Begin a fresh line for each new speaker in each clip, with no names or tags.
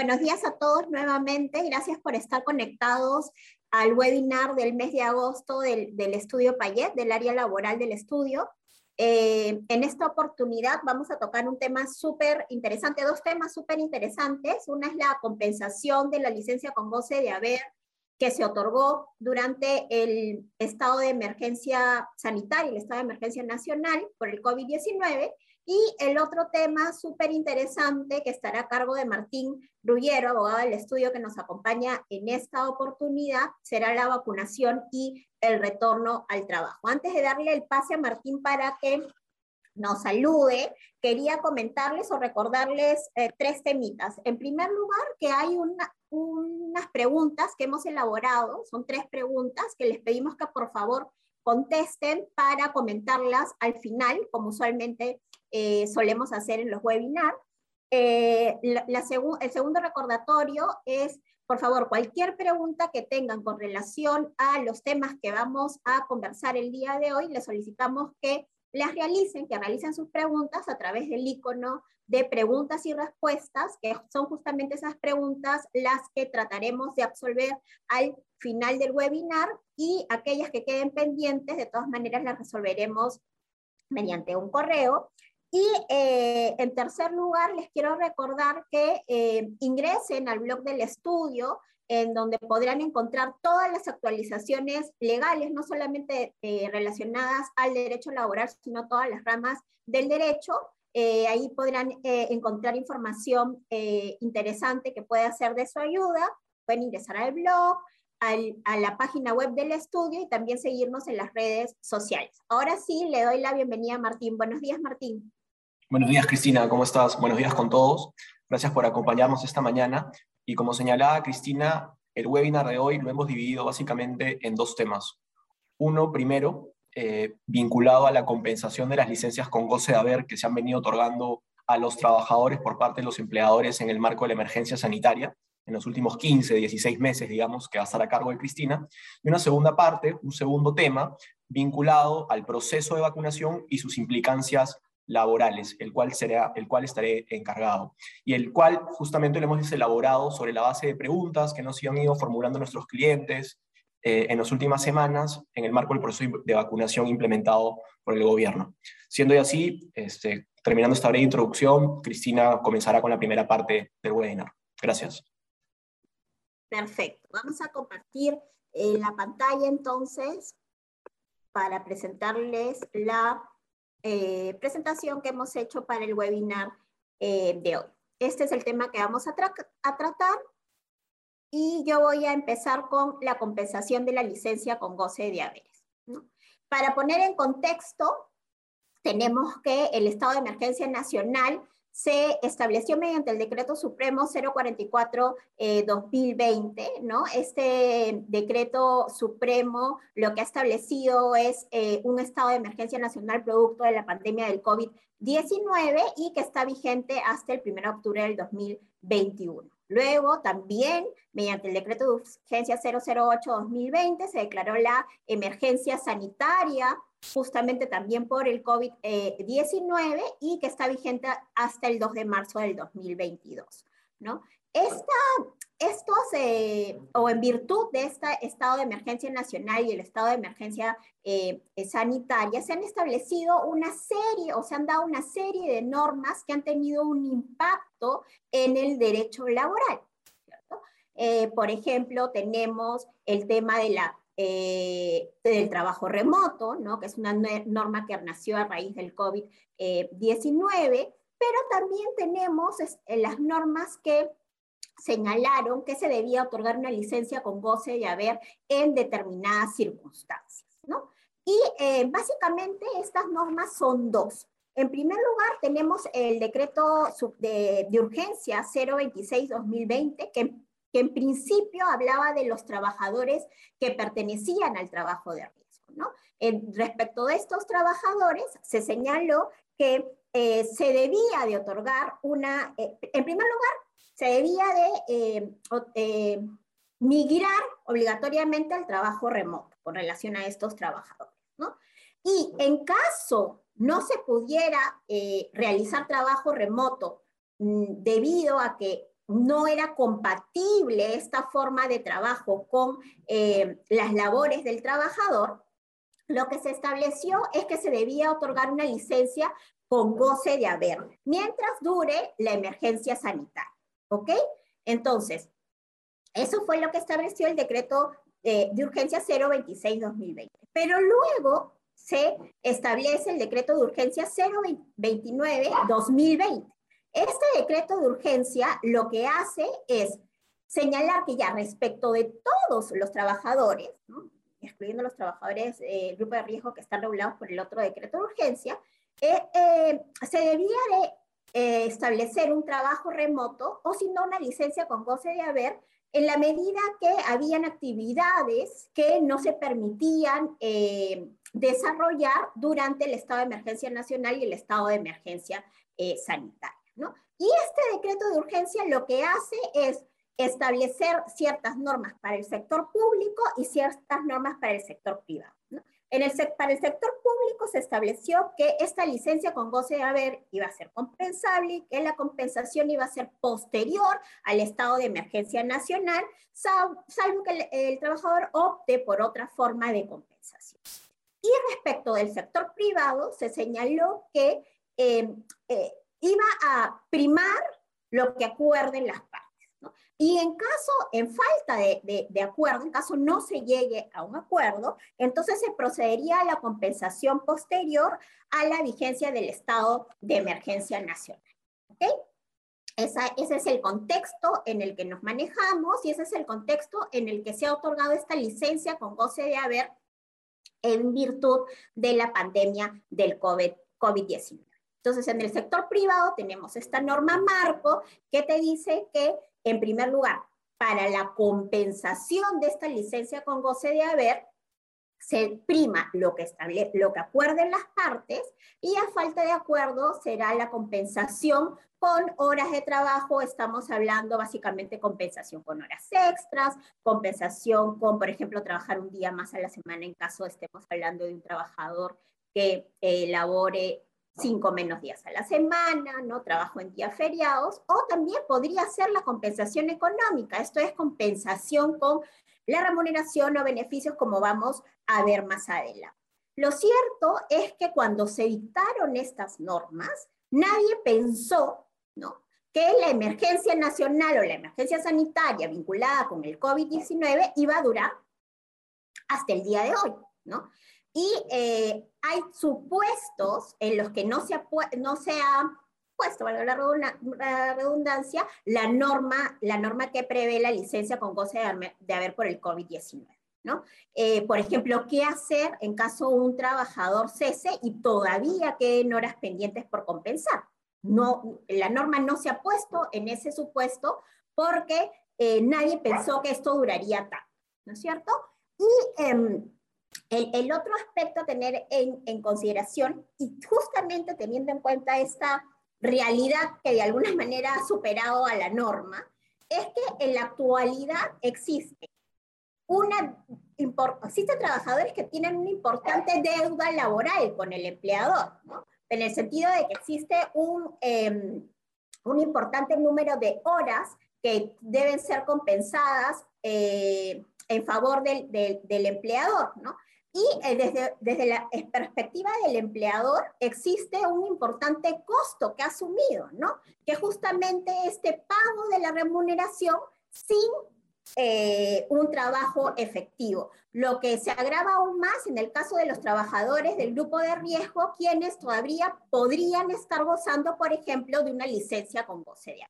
buenos días a todos nuevamente. Gracias por estar conectados al webinar del mes de agosto del, estudio Payet, del área laboral del estudio. Eh, en esta oportunidad vamos a tocar un tema súper interesante, dos temas súper interesantes. Una es la compensación de la licencia con goce de haber que se otorgó durante el estado de emergencia sanitaria, el estado de emergencia nacional por el COVID-19, y el otro tema súper interesante que estará a cargo de Martín Rullero, abogado del estudio que nos acompaña en esta oportunidad, será la vacunación y el retorno al trabajo. Antes de darle el pase a Martín para que nos salude, quería comentarles o recordarles eh, tres temitas. En primer lugar, que hay unas preguntas que hemos elaborado, son tres preguntas que les pedimos que por favor contesten para comentarlas al final, como usualmente eh, solemos hacer en los webinars. Eh, el segundo recordatorio es, por favor, cualquier pregunta que tengan con relación a los temas que vamos a conversar el día de hoy, les solicitamos que las realicen, que realicen sus preguntas a través del icono de preguntas y respuestas, que son justamente esas preguntas las que trataremos de absolver al final del webinar y aquellas que queden pendientes, de todas maneras las resolveremos mediante un correo. Y eh, en tercer lugar, les quiero recordar que eh, ingresen al blog del estudio, en donde podrán encontrar todas las actualizaciones legales, no solamente eh, relacionadas al derecho laboral, sino todas las ramas del derecho. ahí podrán encontrar información interesante que puede ser de su ayuda. Pueden ingresar al blog, a la página web del estudio y también seguirnos en las redes sociales. Ahora sí, le doy la bienvenida a Martín. Buenos días, Martín.
Buenos días, Cristina, ¿cómo estás? Buenos días con todos. Gracias por acompañarnos esta mañana. Y como señalaba Cristina, el webinar de hoy lo hemos dividido básicamente en dos temas. Uno, primero, eh, vinculado a la compensación de las licencias con goce de haber que se han venido otorgando a los trabajadores por parte de los empleadores en el marco de la emergencia sanitaria en los últimos 15, 16 meses, digamos, que va a estar a cargo de Cristina. Y una segunda parte, un segundo tema, vinculado al proceso de vacunación y sus implicancias laborales, el cual, será, el cual estaré encargado, y el cual justamente lo hemos elaborado sobre la base de preguntas que nos han ido formulando nuestros clientes eh, en las últimas semanas en el marco del proceso de vacunación implementado por el gobierno. Siendo así, este, terminando esta breve introducción, Cristina comenzará con la primera parte del webinar. Gracias.
Perfecto. Vamos a compartir eh, la pantalla entonces para presentarles la eh, presentación que hemos hecho para el webinar eh, de hoy. Este es el tema que vamos a, tratar y yo voy a empezar con la compensación de la licencia con goce de haberes. Para poner en contexto, tenemos que el estado de emergencia nacional se estableció mediante el decreto supremo 044-2020, eh, ¿no? Este decreto supremo lo que ha establecido es eh, un estado de emergencia nacional producto de la pandemia del COVID-19 y que está vigente hasta el 1 de octubre del 2021. Luego, también, mediante el decreto de urgencia 008-2020, se declaró la emergencia sanitaria justamente también por el COVID-19 y que está vigente hasta el 2 de marzo del 2022. ¿no? Esta, esto o en virtud de este estado de emergencia nacional y el estado de emergencia eh, sanitaria, se han establecido una serie o se han dado una serie de normas que han tenido un impacto en el derecho laboral. Eh, por ejemplo, tenemos el tema de la eh, del trabajo remoto, ¿no? que es una norma que nació a raíz del COVID-19, pero también tenemos las normas que señalaron que se debía otorgar una licencia con goce de haber en determinadas circunstancias. ¿no? Y eh, básicamente estas normas son dos. En primer lugar, tenemos el decreto de, de urgencia 026-2020, que que en principio hablaba de los trabajadores que pertenecían al trabajo de riesgo. ¿no? respecto de estos trabajadores, se señaló que eh, se debía de otorgar una, eh, en primer lugar, se debía de eh, migrar obligatoriamente al trabajo remoto con relación a estos trabajadores. ¿no? Y en caso no se pudiera realizar trabajo remoto mm, debido a que no era compatible esta forma de trabajo con eh, las labores del trabajador, lo que se estableció es que se debía otorgar una licencia con goce de haber, mientras dure la emergencia sanitaria. ¿Ok? Entonces, eso fue lo que estableció el decreto eh, de urgencia 026-2020. Pero luego se establece el decreto de urgencia 029-2020. Este decreto de urgencia lo que hace es señalar que ya respecto de todos los trabajadores, excluyendo los trabajadores del eh, grupo de riesgo que están regulados por el otro decreto de urgencia, eh, eh, se debía de establecer un trabajo remoto o si no una licencia con goce de haber en la medida que habían actividades que no se permitían desarrollar durante el estado de emergencia nacional y el estado de emergencia sanitaria. Y este decreto de urgencia lo que hace es establecer ciertas normas para el sector público y ciertas normas para el sector privado. En el, para el sector público se estableció que esta licencia con goce de haber iba a ser compensable que la compensación iba a ser posterior al estado de emergencia nacional, salvo que el, trabajador opte por otra forma de compensación. Y respecto del sector privado, se señaló que eh, eh, iba a primar lo que acuerden las partes. Y en caso, en falta de, de, acuerdo, en caso no se llegue a un acuerdo, entonces se procedería a la compensación posterior a la vigencia del estado de emergencia nacional. ¿Ok? Esa, ese es el contexto en el que nos manejamos y ese es el contexto en el que se ha otorgado esta licencia con goce de haber en virtud de la pandemia del COVID-19. Entonces, en el sector privado tenemos esta norma marco que te dice que, en primer lugar, para la compensación de esta licencia con goce de haber, se prima lo que, estable, lo que acuerden las partes y a falta de acuerdo será la compensación con horas de trabajo. Estamos hablando básicamente compensación con horas extras, compensación con, por ejemplo, trabajar un día más a la semana en caso estemos hablando de un trabajador que eh, labore cinco menos días a la semana, ¿no? Trabajo en días feriados, o también podría ser la compensación económica, esto es compensación con la remuneración o beneficios como vamos a ver más adelante. Lo cierto es que cuando se dictaron estas normas, nadie pensó, ¿no? que la emergencia nacional o la emergencia sanitaria vinculada con el COVID-19 iba a durar hasta el día de hoy, ¿no? Y eh, hay supuestos en los que no se ha, puesto, valga la redundancia, la norma, la norma que prevé la licencia con goce de haber por el COVID-19. ¿no? Eh, por ejemplo, ¿qué hacer en caso un trabajador cese y todavía queden horas pendientes por compensar? No, la norma no se ha puesto en ese supuesto porque eh, nadie pensó que esto duraría tanto, ¿no es cierto? Y em, el, otro aspecto a tener en, consideración, y justamente teniendo en cuenta esta realidad que de alguna manera ha superado a la norma, es que en la actualidad existe una existen trabajadores que tienen una importante deuda laboral con el empleador, en el sentido de que existe un, em, un importante número de horas que deben ser compensadas eh, en favor del, del, empleador, ¿no? Y eh, desde, desde la perspectiva del empleador existe un importante costo que ha asumido, ¿no? Que justamente este pago de la remuneración sin eh, un trabajo efectivo, lo que se agrava aún más en el caso de los trabajadores del grupo de riesgo, quienes todavía podrían estar gozando, por ejemplo, de una licencia con goce de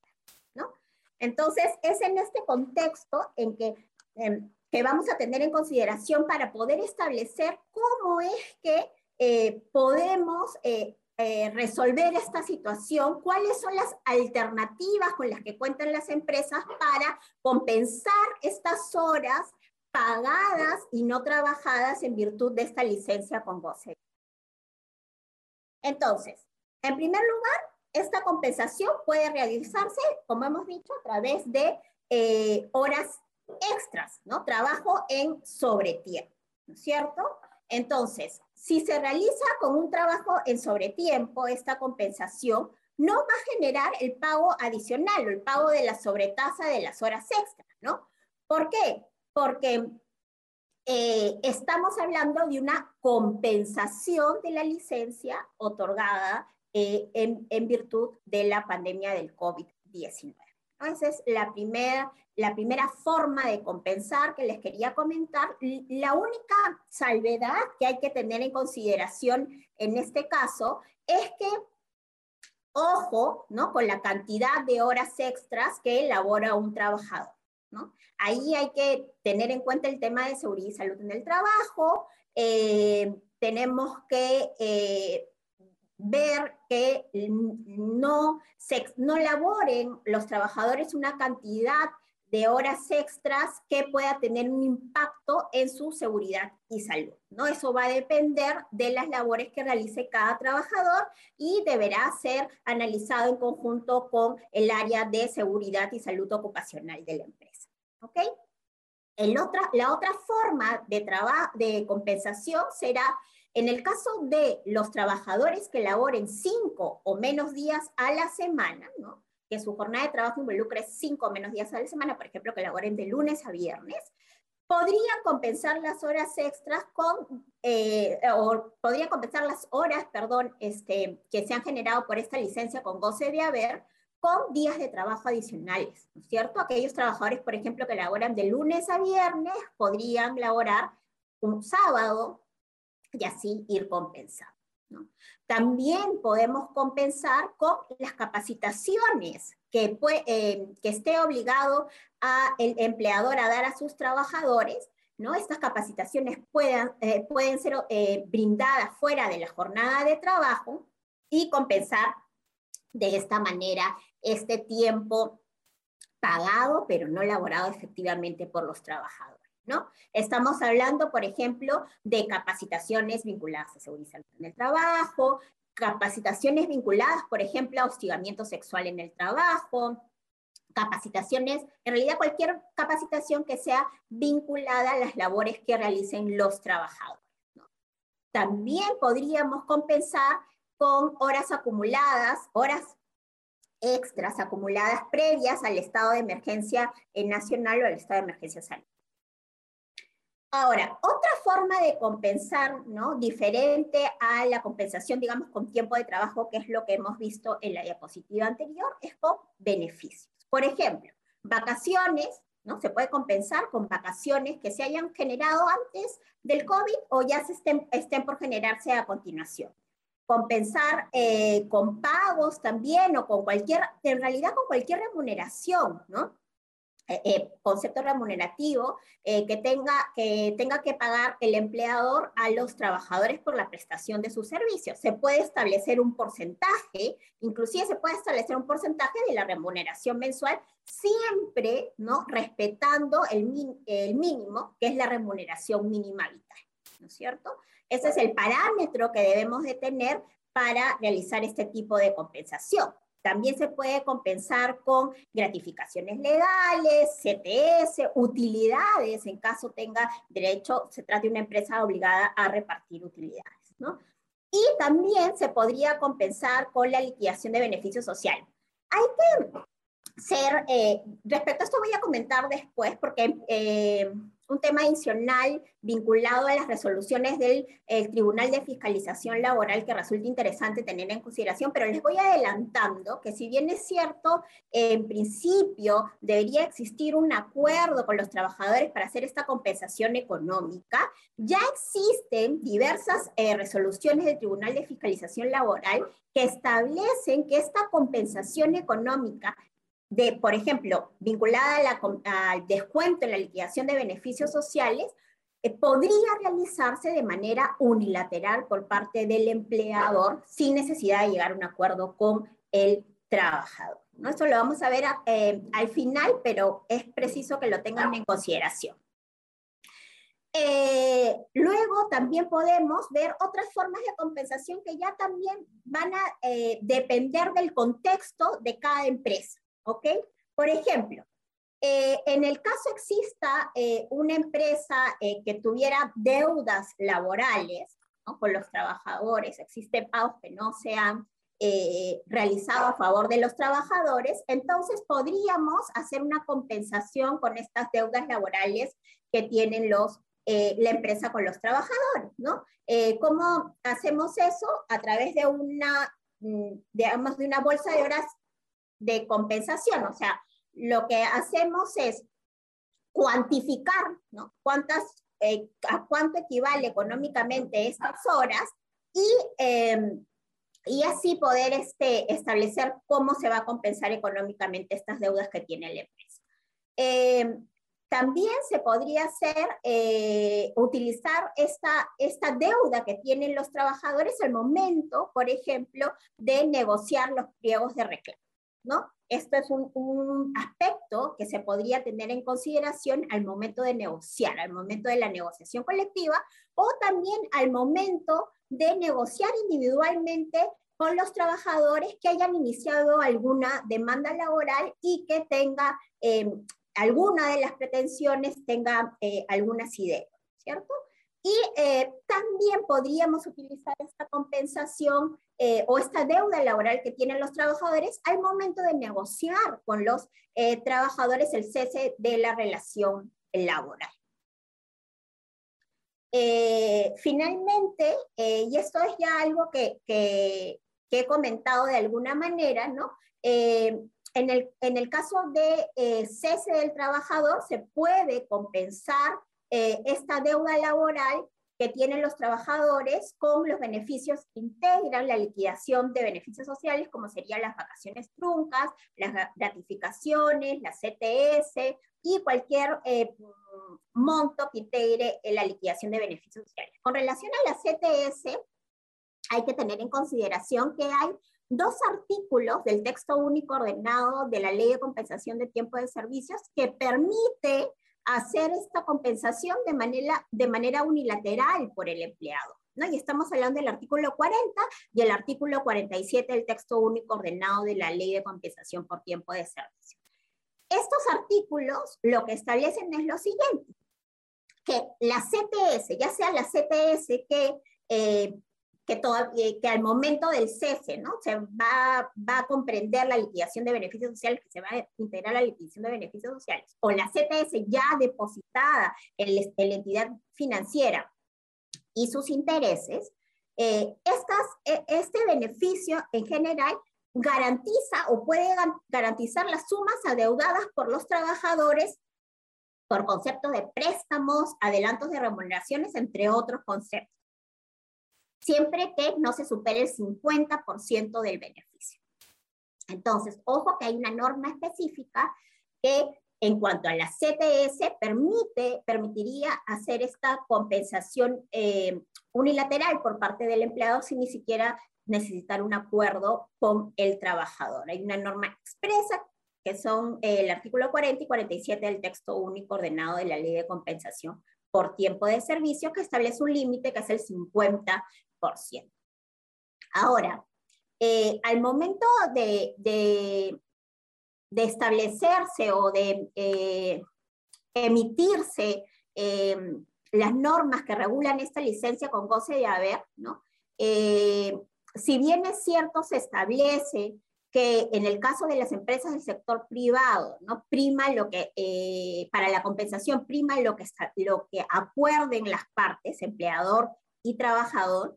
¿no? Entonces, es en este contexto en que em, que vamos a tener en consideración para poder establecer cómo es que eh, podemos eh, eh, resolver esta situación, cuáles son las alternativas con las que cuentan las empresas para compensar estas horas pagadas y no trabajadas en virtud de esta licencia con goce. Entonces, en primer lugar, esta compensación puede realizarse, como hemos dicho, a través de horas extras, ¿no? Trabajo en sobretiempo, ¿no es cierto? Entonces, si se realiza con un trabajo en sobretiempo, esta compensación no va a generar el pago adicional o el pago de la sobretasa de las horas extras, ¿no? ¿Por qué? Porque eh, estamos hablando de una compensación de la licencia otorgada eh, en, en, virtud de la pandemia del COVID-19. Esa es la primera, la primera forma de compensar que les quería comentar. La única salvedad que hay que tener en consideración en este caso es que, ojo, ¿no? Con la cantidad de horas extras que elabora un trabajador, ¿no? Ahí hay que tener en cuenta el tema de seguridad y salud en el trabajo. Eh, tenemos que eh, ver que no, se, no laboren los trabajadores una cantidad de horas extras que pueda tener un impacto en su seguridad y salud. ¿no? Eso va a depender de las labores que realice cada trabajador y deberá ser analizado en conjunto con el área de seguridad y salud ocupacional de la empresa. ¿ok? El otra, la otra forma de, de compensación será en el caso de los trabajadores que laboren cinco o menos días a la semana, ¿no? que su jornada de trabajo involucre cinco o menos días a la semana, por ejemplo, que laboren de lunes a viernes, podrían compensar las horas extras con, eh, o podrían compensar las horas, perdón, este, que se han generado por esta licencia con goce de haber, con días de trabajo adicionales, ¿no es cierto? Aquellos trabajadores, por ejemplo, que laboran de lunes a viernes, podrían laborar un sábado, y así ir compensando. También podemos compensar con las capacitaciones que, eh, que esté obligado el empleador a dar a sus trabajadores. ¿no? Estas capacitaciones eh, pueden ser eh, brindadas fuera de la jornada de trabajo y compensar de esta manera este tiempo pagado, pero no laborado efectivamente por los trabajadores. ¿No? Estamos hablando, por ejemplo, de capacitaciones vinculadas a seguridad en el trabajo, capacitaciones vinculadas, por ejemplo, a hostigamiento sexual en el trabajo, capacitaciones, en realidad cualquier capacitación que sea vinculada a las labores que realicen los trabajadores. También podríamos compensar con horas acumuladas, horas extras acumuladas previas al estado de emergencia nacional o al estado de emergencia sanitaria. Ahora, otra forma de compensar, ¿no? Diferente a la compensación, digamos, con tiempo de trabajo, que es lo que hemos visto en la diapositiva anterior, es con beneficios. Por ejemplo, vacaciones, ¿no? Se puede compensar con vacaciones que se hayan generado antes del COVID o ya se estén, estén por generarse a continuación. Compensar eh, con pagos también o con cualquier, en realidad con cualquier remuneración, ¿no? Eh, eh, concepto remunerativo eh, que, tenga, que tenga que pagar el empleador a los trabajadores por la prestación de sus servicios. Se puede establecer un porcentaje, inclusive se puede establecer un porcentaje de la remuneración mensual, siempre ¿no? respetando el, mínimo, que es la remuneración mínima vital, ¿no es cierto? Ese es el parámetro que debemos de tener para realizar este tipo de compensación. También se puede compensar con gratificaciones legales, CTS, utilidades, en caso tenga derecho, se trate de una empresa obligada a repartir utilidades. ¿no? Y también se podría compensar con la liquidación de beneficios sociales. Hay que ser, eh, respecto a esto voy a comentar después, porque eh, un tema adicional vinculado a las resoluciones del Tribunal de Fiscalización Laboral que resulta interesante tener en consideración, pero les voy adelantando que si bien es cierto, en principio debería existir un acuerdo con los trabajadores para hacer esta compensación económica, ya existen diversas eh, resoluciones del Tribunal de Fiscalización Laboral que establecen que esta compensación económica de, por ejemplo, vinculada al descuento en la liquidación de beneficios sociales, eh, podría realizarse de manera unilateral por parte del empleador sin necesidad de llegar a un acuerdo con el trabajador. ¿no? Esto lo vamos a ver eh, al final, pero es preciso que lo tengan en consideración. Eh, luego también podemos ver otras formas de compensación que ya también van a depender del contexto de cada empresa. ¿Ok? Por ejemplo, eh, en el caso exista eh, una empresa eh, que tuviera deudas laborales con los trabajadores, existen pagos que no se han realizado a favor de los trabajadores, entonces podríamos hacer una compensación con estas deudas laborales que tienen los, eh, la empresa con los trabajadores, ¿no? ¿Cómo hacemos eso? A través de una, mm, digamos, de una bolsa de horas de compensación, o sea, lo que hacemos es cuantificar, ¿no? Cuántas, a cuánto equivale económicamente estas horas y em, y así poder este, establecer cómo se va a compensar económicamente estas deudas que tiene la empresa. Eh, también se podría hacer, eh, utilizar esta, esta deuda que tienen los trabajadores al momento, por ejemplo, de negociar los pliegos de reclamo. ¿No? Esto es un, aspecto que se podría tener en consideración al momento de negociar, al momento de la negociación colectiva o también al momento de negociar individualmente con los trabajadores que hayan iniciado alguna demanda laboral y que tenga eh, alguna de las pretensiones, tenga eh, algunas ideas, ¿cierto? Y eh, también podríamos utilizar esta compensación o esta deuda laboral que tienen los trabajadores al momento de negociar con los trabajadores el cese de la relación laboral. Eh, finalmente, eh, y esto es ya algo que, he comentado de alguna manera, ¿no? Eh, en, el, en, el, caso de cese del trabajador, se puede compensar esta deuda laboral que tienen los trabajadores con los beneficios que integran la liquidación de beneficios sociales, como serían las vacaciones truncas, las gratificaciones, la CTS y cualquier monto que integre la liquidación de beneficios sociales. Con relación a la CTS, hay que tener en consideración que hay dos artículos del texto único ordenado de la Ley de Compensación de Tiempo de Servicios que permite hacer esta compensación de manera, de manera unilateral por el empleado. ¿no? Y estamos hablando del artículo 40 y el artículo 47 del texto único ordenado de la Ley de Compensación por Tiempo de Servicio. Estos artículos lo que establecen es lo siguiente, que la CTS, ya sea la CTS que, eh, que, que, al momento del cese ¿no? se va, va, a comprender la liquidación de beneficios sociales, que se va a integrar la liquidación de beneficios sociales, o la CTS ya depositada en, la entidad financiera y sus intereses, eh, e, este beneficio en general garantiza o puede garantizar las sumas adeudadas por los trabajadores por concepto de préstamos, adelantos de remuneraciones, entre otros conceptos, siempre que no se supere el 50% del beneficio. Entonces, ojo que hay una norma específica que en cuanto a la CTS permite, permitiría hacer esta compensación eh, unilateral por parte del empleado sin ni siquiera necesitar un acuerdo con el trabajador. Hay una norma expresa que son eh, el artículo 40 y 47 del texto único ordenado de la ley de compensación por tiempo de servicio, que establece un límite que es el 50%. Ahora, eh, al momento de, de, establecerse o de eh, emitirse las normas que regulan esta licencia con goce de haber, ¿no? si bien es cierto, se establece que en el caso de las empresas del sector privado, ¿no? Prima lo que, eh, para la compensación, prima lo que, lo que acuerden las partes, empleador y trabajador,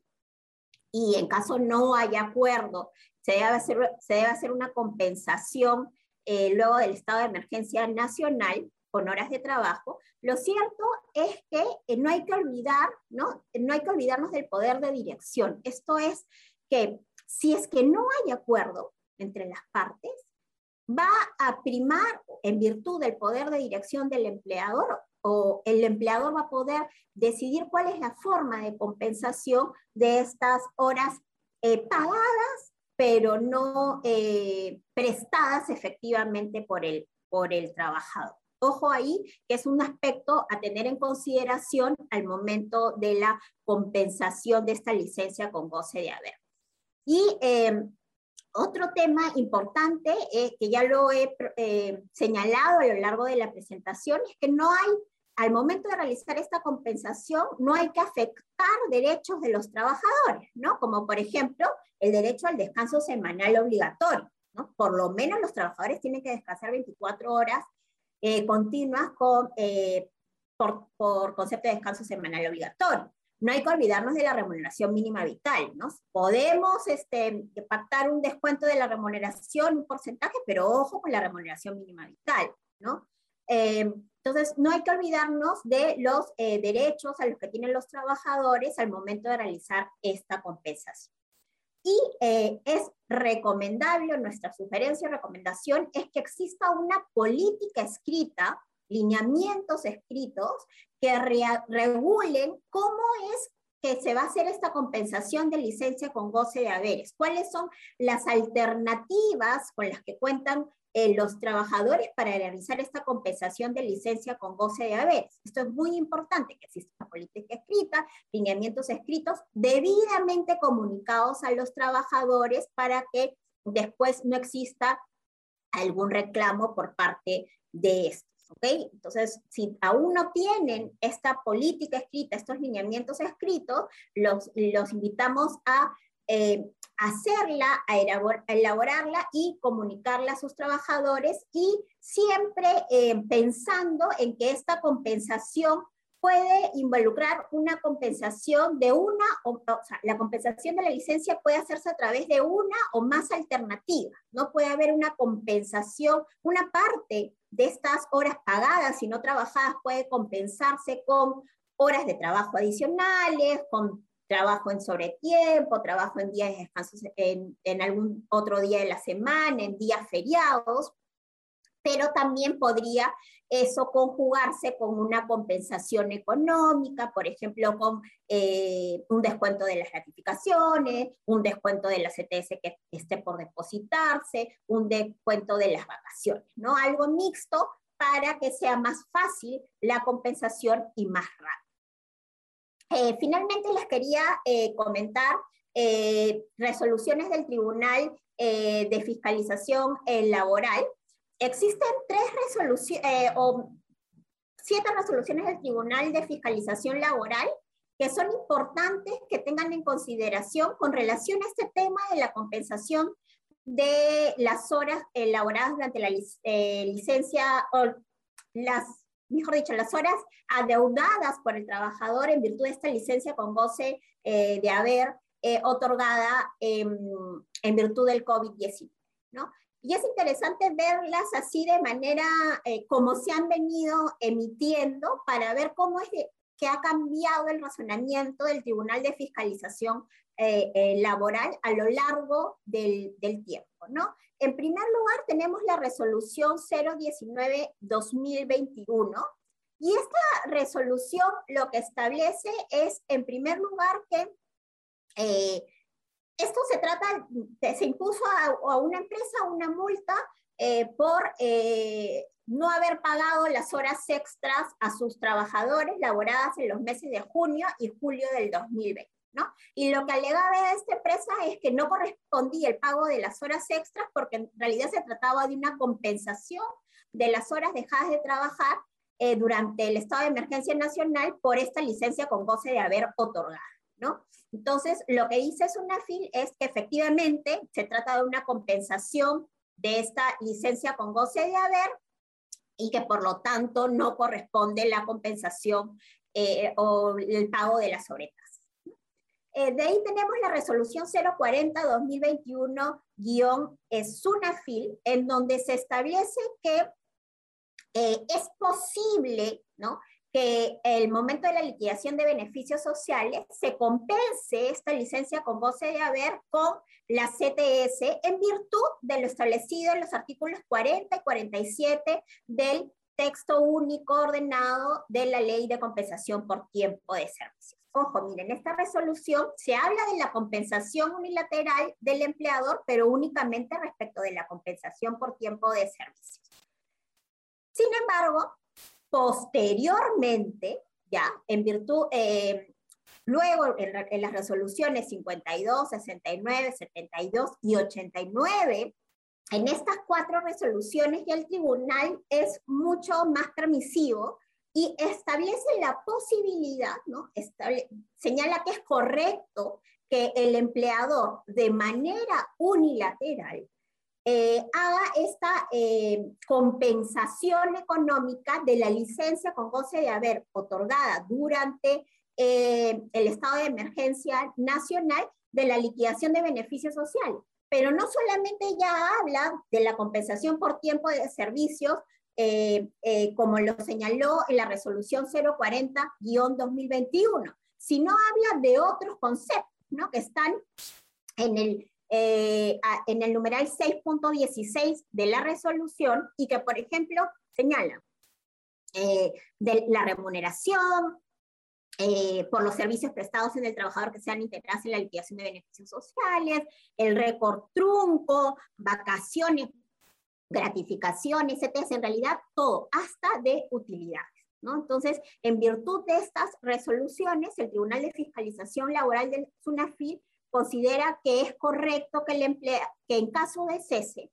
y en caso no haya acuerdo, se debe hacer, se debe hacer una compensación eh, luego del estado de emergencia nacional con horas de trabajo, lo cierto es que eh, no hay que olvidar, ¿no? No hay que olvidarnos del poder de dirección. Esto es que si es que no hay acuerdo, entre las partes, va a primar en virtud del poder de dirección del empleador o el empleador va a poder decidir cuál es la forma de compensación de estas horas eh, pagadas, pero no eh, prestadas efectivamente por el, por el trabajador. Ojo ahí, que es un aspecto a tener en consideración al momento de la compensación de esta licencia con goce de haber. Y eh, otro tema importante eh, que ya lo he eh, señalado a lo largo de la presentación es que no hay al momento de realizar esta compensación no hay que afectar derechos de los trabajadores, ¿no? Como por ejemplo el derecho al descanso semanal obligatorio, ¿no? Por lo menos los trabajadores tienen que descansar 24 horas eh, continuas con, eh, por, por concepto de descanso semanal obligatorio no hay que olvidarnos de la remuneración mínima vital, ¿no? Podemos este, pactar un descuento de la remuneración, un porcentaje, pero ojo con la remuneración mínima vital, ¿no? Eh, entonces, no hay que olvidarnos de los eh, derechos a los que tienen los trabajadores al momento de realizar esta compensación. Y eh, es recomendable, nuestra sugerencia y recomendación es que exista una política escrita lineamientos escritos que regulen cómo es que se va a hacer esta compensación de licencia con goce de haberes, cuáles son las alternativas con las que cuentan eh, los trabajadores para realizar esta compensación de licencia con goce de haberes. Esto es muy importante, que exista una política escrita, lineamientos escritos debidamente comunicados a los trabajadores para que después no exista algún reclamo por parte de esto. Entonces, si aún no tienen esta política escrita, estos lineamientos escritos, los, los invitamos a eh, hacerla, a elaborarla y comunicarla a sus trabajadores y siempre eh, pensando en que esta compensación puede involucrar una compensación de una, o, sea, la compensación de la licencia puede hacerse a través de una o más alternativas, no puede haber una compensación, una parte de estas horas pagadas y no trabajadas puede compensarse con horas de trabajo adicionales, con trabajo en sobretiempo, trabajo en días de descanso en, en algún otro día de la semana, en días feriados, pero también podría eso conjugarse con una compensación económica, por ejemplo, con eh, un descuento de las ratificaciones, un descuento de la CTS que esté por depositarse, un descuento de las vacaciones, ¿no? Algo mixto para que sea más fácil la compensación y más rápido. Eh, finalmente les quería eh, comentar resoluciones del Tribunal de Fiscalización Laboral existen tres resoluciones eh, o siete resoluciones del Tribunal de Fiscalización Laboral que son importantes que tengan en consideración con relación a este tema de la compensación de las horas elaboradas durante la eh, licencia o las, mejor dicho, las horas adeudadas por el trabajador en virtud de esta licencia con goce eh, de haber otorgada en virtud del COVID-19. ¿no? Y es interesante verlas así de manera eh, como se han venido emitiendo para ver cómo es que ha cambiado el razonamiento del Tribunal de Fiscalización eh, eh, Laboral a lo largo del, del, tiempo. ¿no? En primer lugar, tenemos la resolución 019-2021. Y esta resolución lo que establece es, en primer lugar, que esto se trata, se impuso a, una empresa una multa eh, por eh, no haber pagado las horas extras a sus trabajadores laboradas en los meses de junio y julio del 2020. ¿no? Y lo que alegaba esta empresa es que no correspondía el pago de las horas extras porque en realidad se trataba de una compensación de las horas dejadas de trabajar eh, durante el estado de emergencia nacional por esta licencia con goce de haber otorgado. Entonces, lo que dice SUNAFIL es que efectivamente se trata de una compensación de esta licencia con goce de haber y que por lo tanto no corresponde la compensación eh, o el pago de las sobretas. Eh, de ahí tenemos la resolución 040-2021-SUNAFIL, en donde se establece que eh, es posible, ¿no? Que el momento de la liquidación de beneficios sociales se compense esta licencia con goce de haber con la CTS en virtud de lo establecido en los artículos 40 y 47 del texto único ordenado de la ley de compensación por tiempo de servicios. Ojo, miren, esta resolución se habla de la compensación unilateral del empleador, pero únicamente respecto de la compensación por tiempo de servicios. Sin embargo, Posteriormente, ya, en virtud, eh, luego en, las resoluciones 52, 69, 72 y 89, en estas cuatro resoluciones ya el tribunal es mucho más permisivo y establece la posibilidad, ¿no? señala que es correcto que el empleador de manera unilateral eh, haga esta eh, compensación económica de la licencia con goce de haber otorgada durante eh, el estado de emergencia nacional de la liquidación de beneficios sociales. Pero no solamente ya habla de la compensación por tiempo de servicios, como lo señaló en la resolución 040-2021, sino habla de otros conceptos ¿no? que están en el eh, en el numeral 6.16 de la resolución y que, por ejemplo, señala eh, de la remuneración eh, por los servicios prestados en el trabajador que sean integrados en la liquidación de beneficios sociales, el récord trunco, vacaciones, gratificaciones, etc. En realidad, todo, hasta de utilidades. ¿no? Entonces, en virtud de estas resoluciones, el Tribunal de Fiscalización Laboral del SUNAFIL considera que es correcto que, el emplea, que en caso de cese,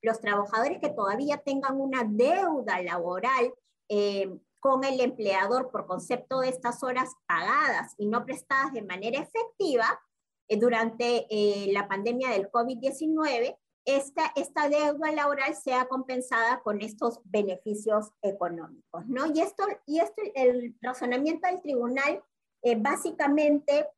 los trabajadores que todavía tengan una deuda laboral eh, con el empleador por concepto de estas horas pagadas y no prestadas de manera efectiva eh, durante eh, la pandemia del COVID-19, esta, esta deuda laboral sea compensada con estos beneficios económicos, ¿no? Y esto, y esto el razonamiento del tribunal básicamente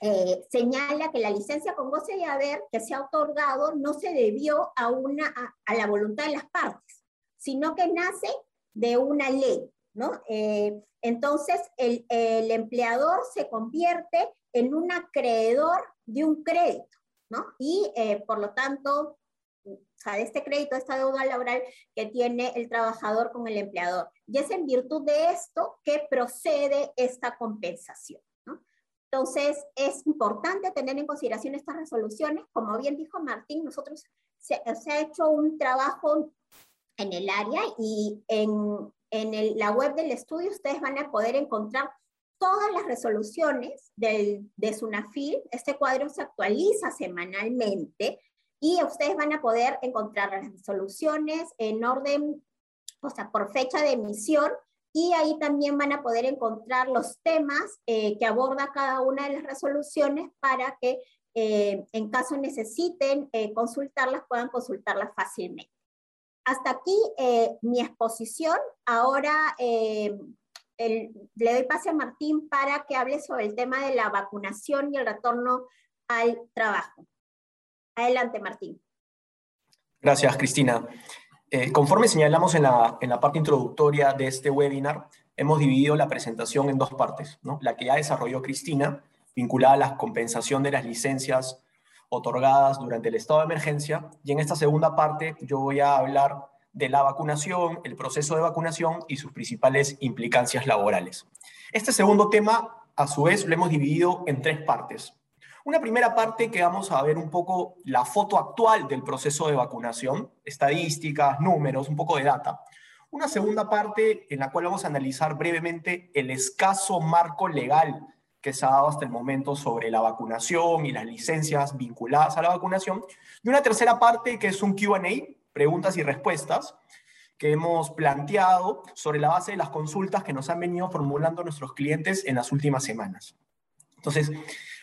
eh, señala que la licencia con goce de haber que se ha otorgado no se debió a, una, a, la voluntad de las partes, sino que nace de una ley. ¿no? Eh, entonces, el, el, empleador se convierte en un acreedor de un crédito, ¿no? Y eh, por lo tanto, o sea, de este crédito, esta deuda laboral que tiene el trabajador con el empleador. Y es en virtud de esto que procede esta compensación. Entonces, es importante tener en consideración estas resoluciones. Como bien dijo Martín, nosotros se, ha hecho un trabajo en el área y en, en la web del estudio ustedes van a poder encontrar todas las resoluciones del, de SUNAFIL. Este cuadro se actualiza semanalmente y ustedes van a poder encontrar las resoluciones en orden, o sea, por fecha de emisión y ahí también van a poder encontrar los temas eh, que aborda cada una de las resoluciones para que eh, en caso necesiten eh, consultarlas, puedan consultarlas fácilmente. Hasta aquí mi exposición. Ahora le doy pase a Martín para que hable sobre el tema de la vacunación y el retorno al trabajo. Adelante, Martín.
Gracias, Cristina. Eh, conforme señalamos en la, en la, parte introductoria de este webinar, hemos dividido la presentación en dos partes. ¿no? La que ya desarrolló Cristina, vinculada a la compensación de las licencias otorgadas durante el estado de emergencia, y en esta segunda parte yo voy a hablar de la vacunación, el proceso de vacunación y sus principales implicancias laborales. Este segundo tema, a su vez, lo hemos dividido en tres partes. Una primera parte que vamos a ver un poco la foto actual del proceso de vacunación, estadísticas, números, un poco de data. Una segunda parte en la cual vamos a analizar brevemente el escaso marco legal que se ha dado hasta el momento sobre la vacunación y las licencias vinculadas a la vacunación. Y una tercera parte que es un QA, preguntas y respuestas, que hemos planteado sobre la base de las consultas que nos han venido formulando nuestros clientes en las últimas semanas. Entonces,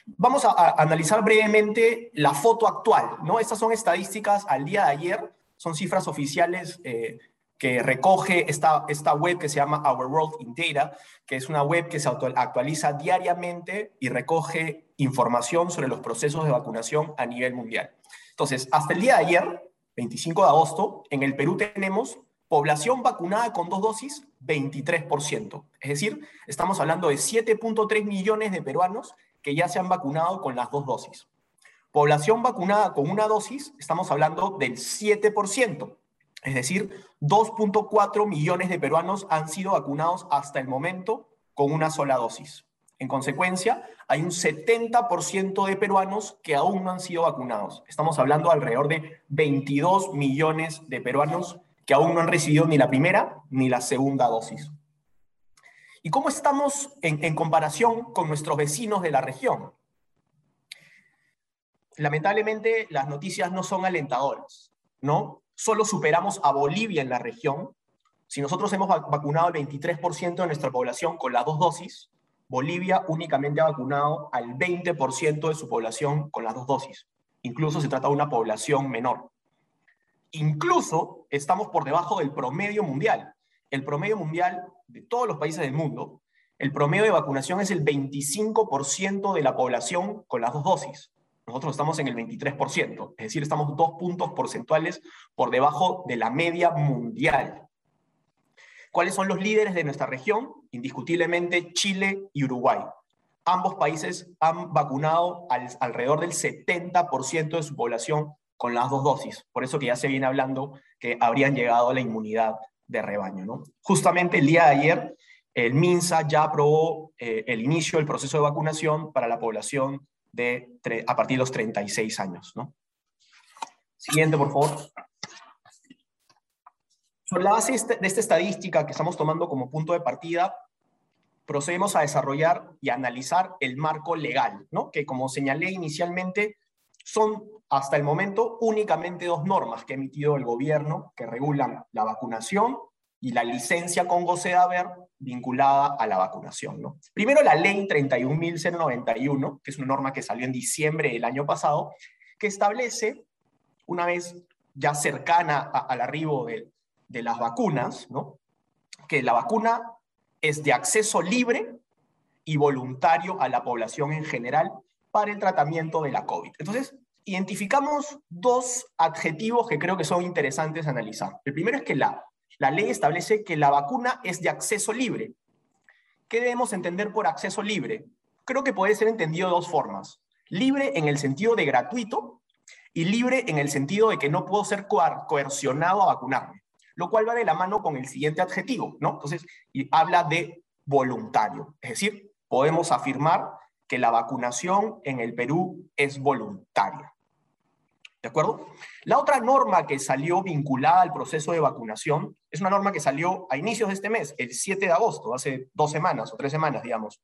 Vamos a, analizar brevemente la foto actual, ¿no? Estas son estadísticas al día de ayer, son cifras oficiales eh, que recoge esta, esta web que se llama Our World in Data, que es una web que se actualiza diariamente y recoge información sobre los procesos de vacunación a nivel mundial. Entonces, hasta el día de ayer, 25 de agosto, en el Perú tenemos población vacunada con dos dosis, 23%. Es decir, estamos hablando de 7.3 millones de peruanos que ya se han vacunado con las dos dosis. Población vacunada con una dosis, estamos hablando del 7%, es decir, 2.4 millones de peruanos han sido vacunados hasta el momento con una sola dosis. En consecuencia, hay un 70% de peruanos que aún no han sido vacunados. Estamos hablando alrededor de 22 millones de peruanos que aún no han recibido ni la primera ni la segunda dosis. ¿Y cómo estamos en, comparación con nuestros vecinos de la región? Lamentablemente, las noticias no son alentadoras, ¿no? Solo superamos a Bolivia en la región, Si nosotros hemos vacunado al 23% de nuestra población con las dos dosis, Bolivia únicamente ha vacunado al 20% de su población con las dos dosis. Incluso se trata de una población menor. Incluso estamos por debajo del promedio mundial. El promedio mundial de todos los países del mundo, el promedio de vacunación es el 25% de la población con las dos dosis. Nosotros estamos en el 23%, es decir, estamos dos puntos porcentuales por debajo de la media mundial. ¿Cuáles son los líderes de nuestra región? Indiscutiblemente Chile y Uruguay. Ambos países han vacunado alrededor del 70% de su población con las dos dosis. Por eso que ya se viene hablando que habrían llegado a la inmunidad de rebaño. ¿no? Justamente el día de ayer, el MINSA ya aprobó eh, el inicio del proceso de vacunación para la población de, a partir de los 36 años. ¿no? Siguiente, por favor. Sobre la base de esta estadística que estamos tomando como punto de partida, procedemos a desarrollar y analizar el marco legal, ¿no? que como señalé inicialmente, son hasta el momento únicamente dos normas que ha emitido el gobierno que regulan la vacunación y la licencia con goce de haber vinculada a la vacunación. ¿no? Primero la ley 31.091, que es una norma que salió en diciembre del año pasado, que establece, una vez ya cercana al arribo de, de las vacunas, ¿no? que la vacuna es de acceso libre y voluntario a la población en general para el tratamiento de la COVID. Entonces, identificamos dos adjetivos que creo que son interesantes analizar. El primero es que la, la ley establece que la vacuna es de acceso libre. ¿Qué debemos entender por acceso libre? Creo que puede ser entendido de dos formas. Libre en el sentido de gratuito y libre en el sentido de que no puedo ser coercionado a vacunarme lo cual va de la mano con el siguiente adjetivo, ¿no? Entonces, y habla de voluntario, es decir, podemos afirmar que la vacunación en el Perú es voluntaria. ¿De acuerdo? La otra norma que salió vinculada al proceso de vacunación es una norma que salió a inicios de este mes, el 7 de agosto, hace dos semanas o tres semanas, digamos,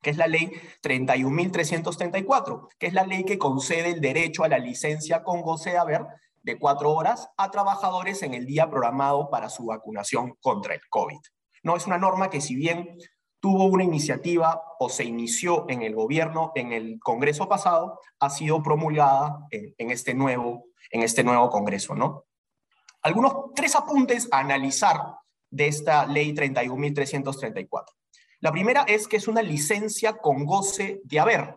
que es la ley 31.334, que es la ley que concede el derecho a la licencia con goce de haber de cuatro horas a trabajadores en el día programado para su vacunación contra el COVID. No es una norma que si bien tuvo una iniciativa o se inició en el gobierno, en el Congreso pasado, ha sido promulgada en, este, nuevo, en este nuevo Congreso. ¿no? Algunos tres apuntes a analizar de esta ley 31.334. La primera es que es una licencia con goce de haber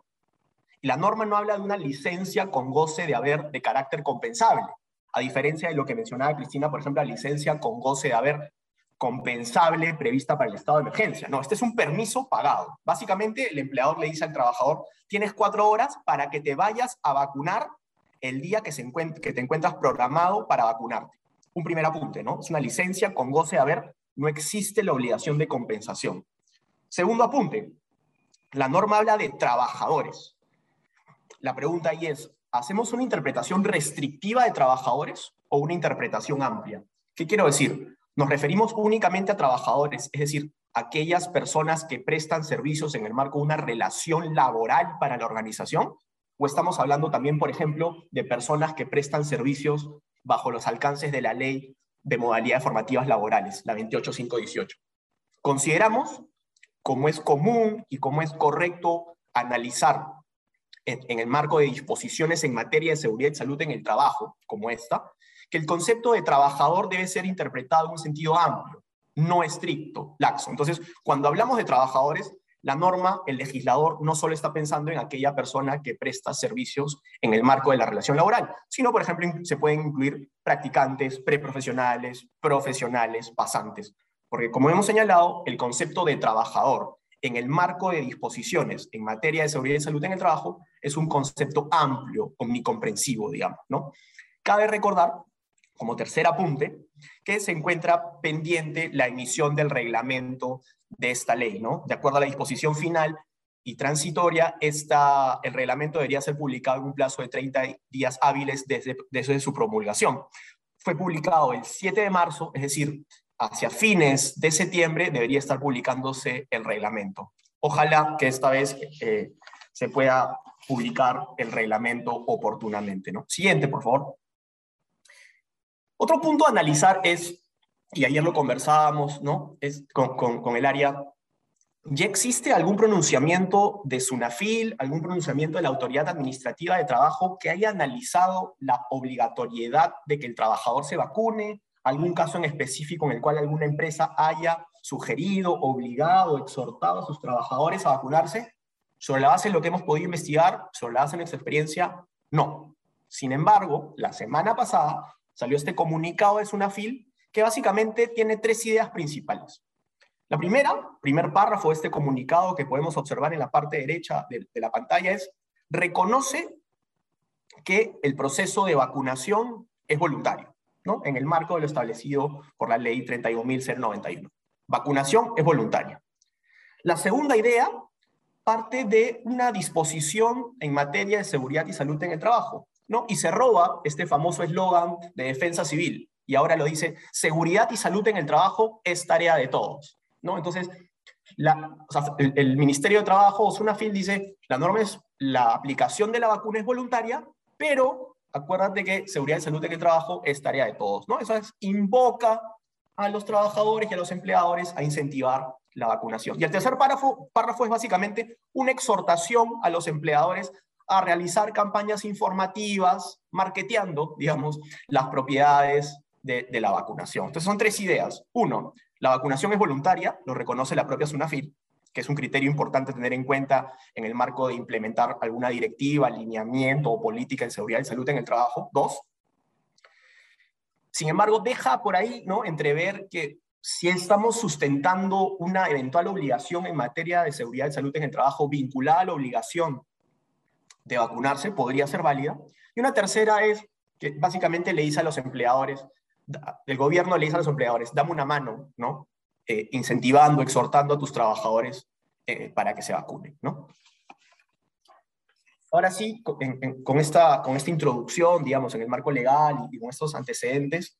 la norma no habla de una licencia con goce de haber de carácter compensable, a diferencia de lo que mencionaba Cristina, por ejemplo, la licencia con goce de haber compensable prevista para el estado de emergencia. No, este es un permiso pagado. Básicamente, el empleador le dice al trabajador, tienes cuatro horas para que te vayas a vacunar el día que, se que te encuentras programado para vacunarte. Un primer apunte, ¿no? Es una licencia con goce de haber, no existe la obligación de compensación. Segundo apunte, la norma habla de trabajadores la pregunta ahí es, ¿hacemos una interpretación restrictiva de trabajadores o una interpretación amplia? ¿Qué quiero decir? ¿Nos referimos únicamente a trabajadores, es decir, aquellas personas que prestan servicios en el marco de una relación laboral para la organización? ¿O estamos hablando también, por ejemplo, de personas que prestan servicios bajo los alcances de la ley de modalidades formativas laborales, la 28518? Consideramos, como es común y como es correcto analizar en, el marco de disposiciones en materia de seguridad y salud en el trabajo, como esta, que el concepto de trabajador debe ser interpretado en un sentido amplio, no estricto, laxo. Entonces, cuando hablamos de trabajadores, la norma, el legislador no solo está pensando en aquella persona que presta servicios en el marco de la relación laboral, sino, por ejemplo, se pueden incluir practicantes, preprofesionales, profesionales, pasantes. Porque, como hemos señalado, el concepto de trabajador en el marco de disposiciones en materia de seguridad y salud en el trabajo es un concepto amplio, omnicomprensivo, digamos, ¿no? Cabe recordar, como tercer apunte, que se encuentra pendiente la emisión del reglamento de esta ley, ¿no? De acuerdo a la disposición final y transitoria, esta, el reglamento debería ser publicado en un plazo de 30 días hábiles desde, desde su promulgación. Fue publicado el 7 de marzo, es decir, hacia fines de septiembre debería estar publicándose el reglamento. Ojalá que esta vez eh, se pueda publicar el reglamento oportunamente. ¿no? Siguiente, por favor. Otro punto a analizar es y ayer lo conversábamos, ¿no? Es con, con, con el área ¿Ya existe algún pronunciamiento de SUNAFIL, algún pronunciamiento de la Autoridad Administrativa de Trabajo que haya analizado la obligatoriedad de que el trabajador se vacune? ¿Algún caso en específico en el cual alguna empresa haya sugerido, obligado, exhortado a sus trabajadores a vacunarse? Sobre la base de lo que hemos podido investigar, sobre la base de nuestra experiencia, no. Sin embargo, la semana pasada salió este comunicado de SUNAFIL que básicamente tiene tres ideas principales. La primera, primer párrafo de este comunicado que podemos observar en la parte derecha de, la pantalla es, reconoce que el proceso de vacunación es voluntario, ¿no? En el marco de lo establecido por la ley 31.091. Vacunación es voluntaria. La segunda idea parte de una disposición en materia de seguridad y salud en el trabajo, ¿no? Y se roba este famoso eslogan de defensa civil, y ahora lo dice, seguridad y salud en el trabajo es tarea de todos. Entonces, el, Ministerio de Trabajo, Sunafil, dice, la norma es, la aplicación de la vacuna es voluntaria, pero acuérdate que seguridad y salud en el trabajo es tarea de todos, ¿no? Eso es, invoca a los trabajadores y a los empleadores a incentivar la vacunación. Y el tercer párrafo, párrafo es básicamente una exhortación a los empleadores a realizar campañas informativas, marketeando, digamos, las propiedades de, la vacunación. Entonces son tres ideas. Uno, la vacunación es voluntaria, lo reconoce la propia SUNAFIL, que es un criterio importante tener en cuenta en el marco de implementar alguna directiva, alineamiento o política de seguridad y salud en el trabajo. Dos. Sin embargo, deja por ahí ¿no? entrever que si estamos sustentando una eventual obligación en materia de seguridad y salud en el trabajo vinculada a la obligación de vacunarse, podría ser válida. Y una tercera es que básicamente le dice a los empleadores, el gobierno le dice a los empleadores, dame una mano, ¿no? Eh, incentivando, exhortando a tus trabajadores eh, para que se vacunen, ¿no? Ahora sí, con, esta, con esta introducción, digamos, en el marco legal y, con estos antecedentes,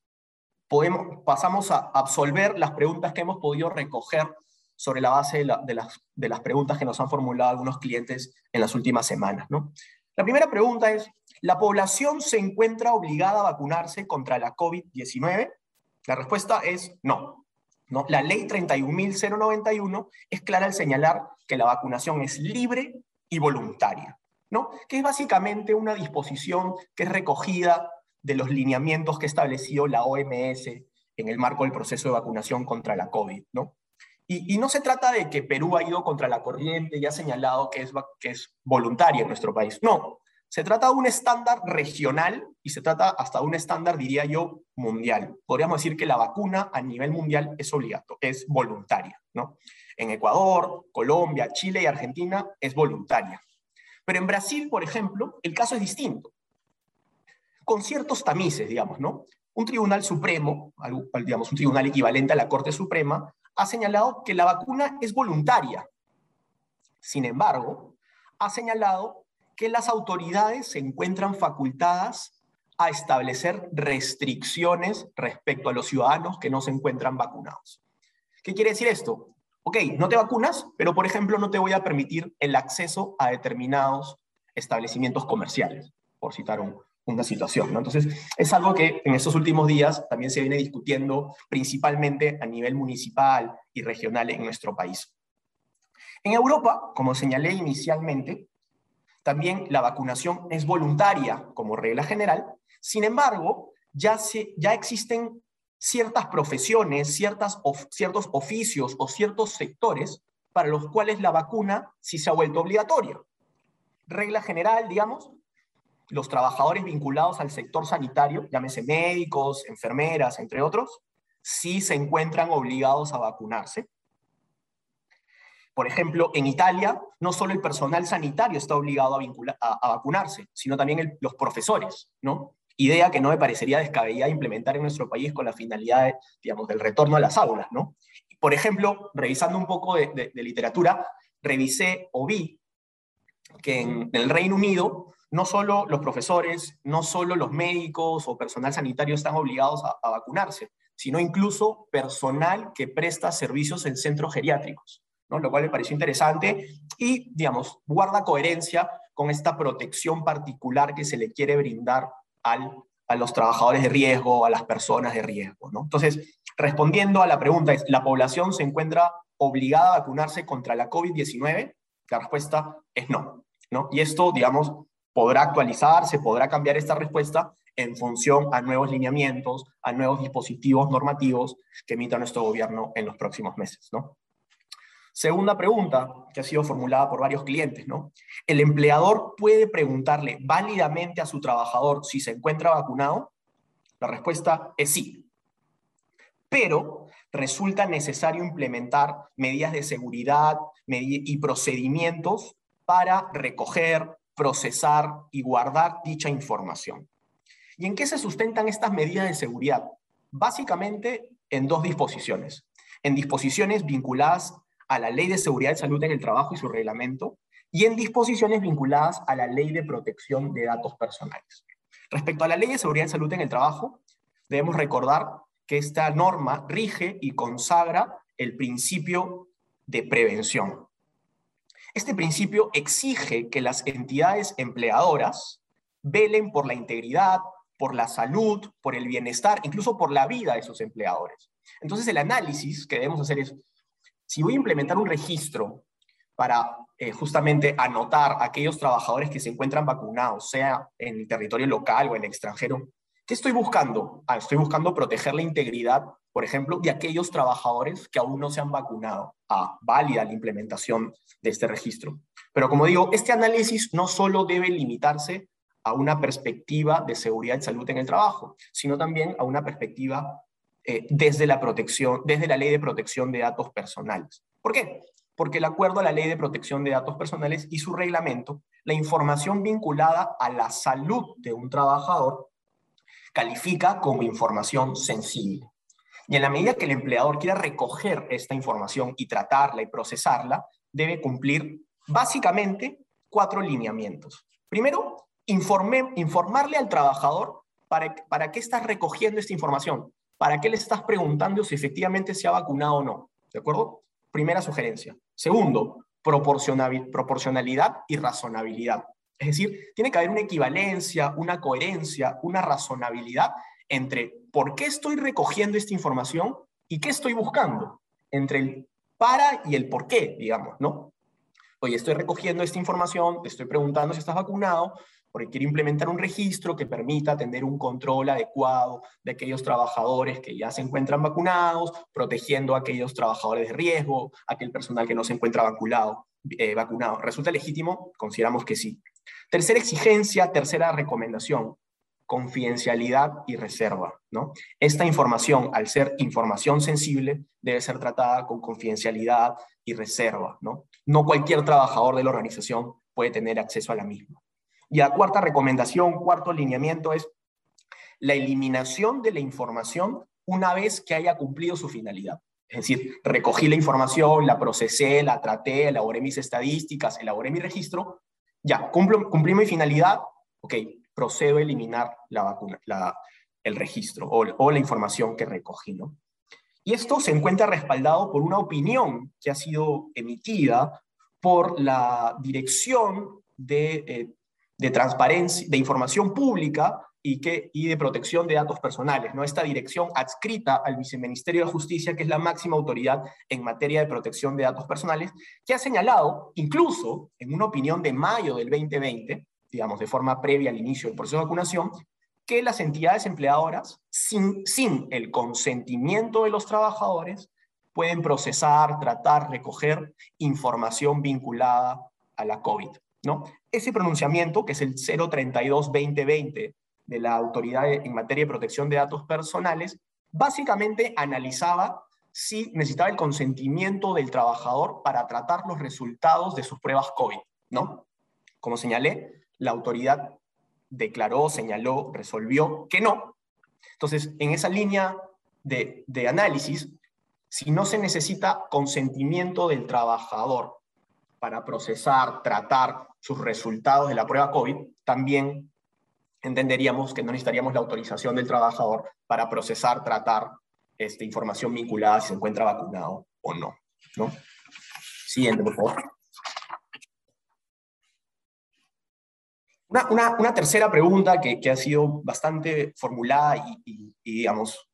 podemos, pasamos a absolver las preguntas que hemos podido recoger sobre la base de, las, preguntas que nos han formulado algunos clientes en las últimas semanas, ¿no? La primera pregunta es, ¿La población se encuentra obligada a vacunarse contra la COVID-19? La respuesta es no. La ley 31.091 es clara al señalar que la vacunación es libre y voluntaria, ¿no? que es básicamente una disposición que es recogida de los lineamientos que estableció la OMS en el marco del proceso de vacunación contra la COVID. Y, no se trata de que Perú ha ido contra la corriente y ha señalado que es, que es voluntaria en nuestro país. No, se trata de un estándar regional y se trata hasta de un estándar, diría yo, mundial. Podríamos decir que la vacuna a nivel mundial es obligatoria, es voluntaria. ¿no? En Ecuador, Colombia, Chile y Argentina es voluntaria. Pero en Brasil, por ejemplo, el caso es distinto. Con ciertos tamices, digamos, ¿no? Un tribunal supremo, digamos, un tribunal equivalente a la Corte Suprema, ha señalado que la vacuna es voluntaria. Sin embargo, ha señalado que las autoridades se encuentran facultadas a establecer restricciones respecto a los ciudadanos que no se encuentran vacunados. ¿Qué quiere decir esto? Ok, no te vacunas, pero por ejemplo no te voy a permitir el acceso a determinados establecimientos comerciales, por citar una situación. Entonces, es algo que en estos últimos días también se viene discutiendo principalmente a nivel municipal y regional en nuestro país. En Europa, como señalé inicialmente, también la vacunación es voluntaria como regla general. Sin embargo, ya, se, ya existen ciertas profesiones, ciertos oficios o ciertos sectores para los cuales la vacuna sí se ha vuelto obligatoria. Regla general, digamos, los trabajadores vinculados al sector sanitario, llámese médicos, enfermeras, entre otros, sí se encuentran obligados a vacunarse. Por ejemplo, en Italia, no solo el personal sanitario está obligado a, vacunarse, sino también los profesores, ¿no? Idea que no me parecería descabellada implementar en nuestro país con la finalidad, digamos, del retorno a las aulas, ¿no? Por ejemplo, revisando un poco de, literatura, revisé o vi que en, el Reino Unido no solo los profesores, no solo los médicos o personal sanitario están obligados a, vacunarse, sino incluso personal que presta servicios en centros geriátricos lo cual me pareció interesante y, digamos, guarda coherencia con esta protección particular que se le quiere brindar al, a los trabajadores de riesgo, a las personas de riesgo. ¿no? Entonces, respondiendo a la pregunta, ¿la población se encuentra obligada a vacunarse contra la COVID-19? La respuesta es no, no. Y esto, digamos, podrá actualizarse, podrá cambiar esta respuesta en función a nuevos lineamientos, a nuevos dispositivos normativos que emita nuestro gobierno en los próximos meses, ¿no? Segunda pregunta que ha sido formulada por varios clientes, ¿no? ¿El empleador puede preguntarle válidamente a su trabajador si se encuentra vacunado? La respuesta es sí. Pero resulta necesario implementar medidas de seguridad y procedimientos para recoger, procesar y guardar dicha información. ¿Y en qué se sustentan estas medidas de seguridad? Básicamente en dos disposiciones. En disposiciones vinculadas a la Ley de Seguridad y Salud en el Trabajo y su reglamento, y en disposiciones vinculadas a la Ley de Protección de Datos Personales. Respecto a la Ley de Seguridad y Salud en el Trabajo, debemos recordar que esta norma rige y consagra el principio de prevención. Este principio exige que las entidades empleadoras velen por la integridad, por la salud, por el bienestar, incluso por la vida de sus empleadores. Entonces el análisis que debemos hacer es, si voy a implementar un registro para eh, justamente anotar a aquellos trabajadores que se encuentran vacunados, sea en el territorio local o en el extranjero, ¿qué estoy buscando? Ah, estoy buscando proteger la integridad, por ejemplo, de aquellos trabajadores que aún no se han vacunado. Ah, válida la implementación de este registro. Pero como digo, este análisis no solo debe limitarse a una perspectiva de seguridad y salud en el trabajo, sino también a una perspectiva eh, desde la protección, desde la ley de protección de datos personales. ¿Por qué? Porque el acuerdo a la ley de protección de datos personales y su reglamento, la información vinculada a la salud de un trabajador califica como información sensible. Y en la medida que el empleador quiera recoger esta información y tratarla y procesarla, debe cumplir básicamente cuatro lineamientos. Primero, informarle al trabajador para, para qué estás recogiendo esta información. ¿para qué le estás preguntando si efectivamente se ha vacunado o no? ¿De acuerdo? Primera sugerencia. Segundo, proporcionalidad y razonabilidad. Es decir, tiene que haber una equivalencia, una coherencia, una razonabilidad entre por qué estoy recogiendo esta información y qué estoy buscando, entre el para y el por qué, digamos, ¿no? Oye, estoy recogiendo esta información, te estoy preguntando si estás vacunado, porque quiere implementar un registro que permita tener un control adecuado de aquellos trabajadores que ya se encuentran vacunados, protegiendo a aquellos trabajadores de riesgo, aquel personal que no se encuentra vacunado. Eh, vacunado. ¿Resulta legítimo? Consideramos que sí. Tercera exigencia, tercera recomendación, confidencialidad y reserva. ¿no? Esta información, al ser información sensible, debe ser tratada con confidencialidad y reserva. ¿no? no cualquier trabajador de la organización puede tener acceso a la misma. Y la cuarta recomendación, cuarto lineamiento es la eliminación de la información una vez que haya cumplido su finalidad. Es decir, recogí la información, la procesé, la traté, elaboré mis estadísticas, elaboré mi registro, ya, cumplo, cumplí mi finalidad, ok, procedo a eliminar la el registro o, la información que recogí. ¿no? Y esto se encuentra respaldado por una opinión que ha sido emitida por la Dirección de eh, transparencia, de información pública y de protección de datos personales, ¿no? Esta dirección adscrita al Viceministerio de Justicia, que es la máxima autoridad en materia de protección de datos personales, que ha señalado, incluso en una opinión de mayo del 2020, digamos, de forma previa al inicio del proceso de vacunación, que las entidades empleadoras, sin, sin el consentimiento de los trabajadores, pueden procesar, tratar, recoger información vinculada a la COVID. ¿no? Ese pronunciamiento, que es el 032-2020 de la Autoridad en materia de protección de datos personales, básicamente analizaba si necesitaba el consentimiento del trabajador para tratar los resultados de sus pruebas COVID, ¿no? Como señalé, la autoridad declaró, señaló, resolvió que no. Entonces, en esa línea de, análisis, si no se necesita consentimiento del trabajador para procesar, tratar sus resultados de la prueba COVID, también entenderíamos que no necesitaríamos la autorización del trabajador para procesar, tratar esta información vinculada si se encuentra vacunado o no. ¿no? Siguiente, por favor. Una, tercera pregunta que, ha sido bastante formulada y, digamos,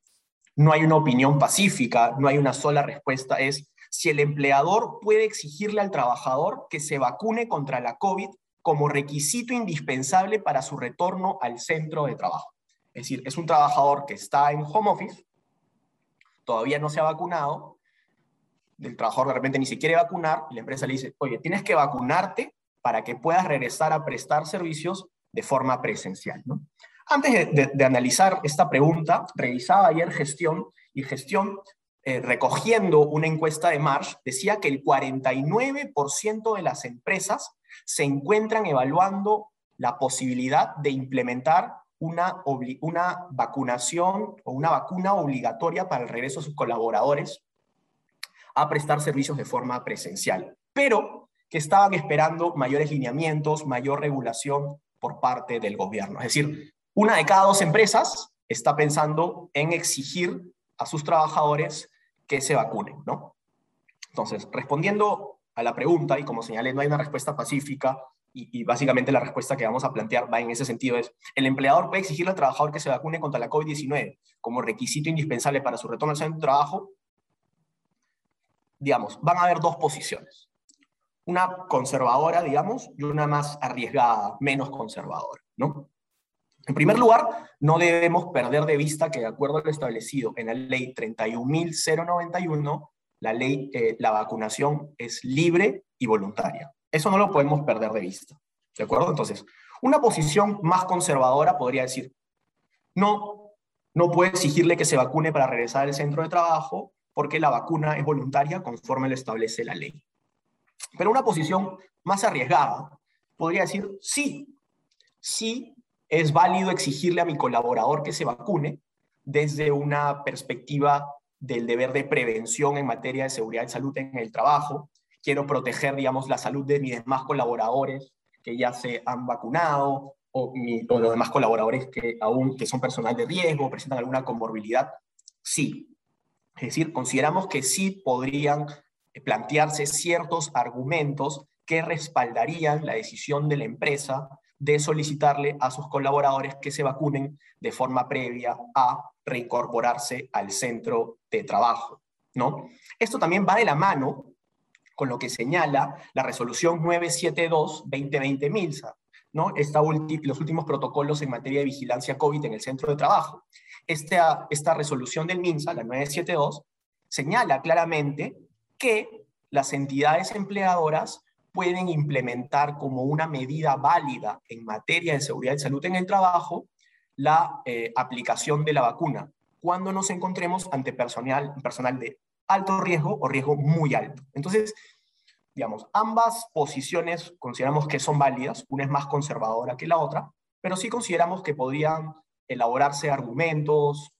no hay una opinión pacífica, no hay una sola respuesta, es si el empleador puede exigirle al trabajador que se vacune contra la COVID como requisito indispensable para su retorno al centro de trabajo. Es decir, es un trabajador que está en home office, todavía no se ha vacunado, el trabajador de repente ni se quiere vacunar, y la empresa le dice, oye, tienes que vacunarte para que puedas regresar a prestar servicios de forma presencial. Antes de, analizar esta pregunta, revisaba ayer gestión y gestión, eh, recogiendo una encuesta de Marsh, decía que el 49% de las empresas se encuentran evaluando la posibilidad de implementar una, una vacunación o una vacuna obligatoria para el regreso de sus colaboradores a prestar servicios de forma presencial, pero que estaban esperando mayores lineamientos, mayor regulación por parte del gobierno. Es decir, una de cada dos empresas está pensando en exigir a sus trabajadores que se vacunen, ¿no? Entonces, respondiendo a la pregunta, y como señalé, no hay una respuesta pacífica, y, básicamente la respuesta que vamos a plantear va en ese sentido, es, el empleador puede exigirle al trabajador que se vacune contra la COVID-19 como requisito indispensable para su retorno al centro de trabajo. Digamos, van a haber dos posiciones. Una conservadora, digamos, y una más arriesgada, menos conservadora, ¿no? En primer lugar, no debemos perder de vista que de acuerdo a lo establecido en la ley 31.091, la ley, eh, la vacunación es libre y voluntaria. Eso no lo podemos perder de vista. ¿De acuerdo? Entonces, una posición más conservadora podría decir, no, no puede exigirle que se vacune para regresar al centro de trabajo porque la vacuna es voluntaria conforme lo establece la ley. Pero una posición más arriesgada podría decir, sí, sí es válido exigirle a mi colaborador que se vacune desde una perspectiva del deber de prevención en materia de seguridad y salud en el trabajo. Quiero proteger, digamos, la salud de mis demás colaboradores que ya se han vacunado o, los demás colaboradores que aún que son personal de riesgo, presentan alguna comorbilidad. Sí. Es decir, consideramos que sí podrían plantearse ciertos argumentos que respaldarían la decisión de la empresa de solicitarle a sus colaboradores que se vacunen de forma previa a reincorporarse al centro de trabajo. ¿no? Esto también va de la mano con lo que señala la resolución 972-2020 MILSA, ¿no? Esta los últimos protocolos en materia de vigilancia COVID en el centro de trabajo. Esta, esta resolución del MINSA, la 972, señala claramente que las entidades empleadoras pueden implementar como una medida válida en materia de seguridad y salud en el trabajo la eh, aplicación de la vacuna cuando nos encontremos ante personal, personal de alto riesgo o riesgo muy alto. Entonces, digamos, ambas posiciones consideramos que son válidas, una es más conservadora que la otra, pero sí consideramos que podrían elaborarse argumentos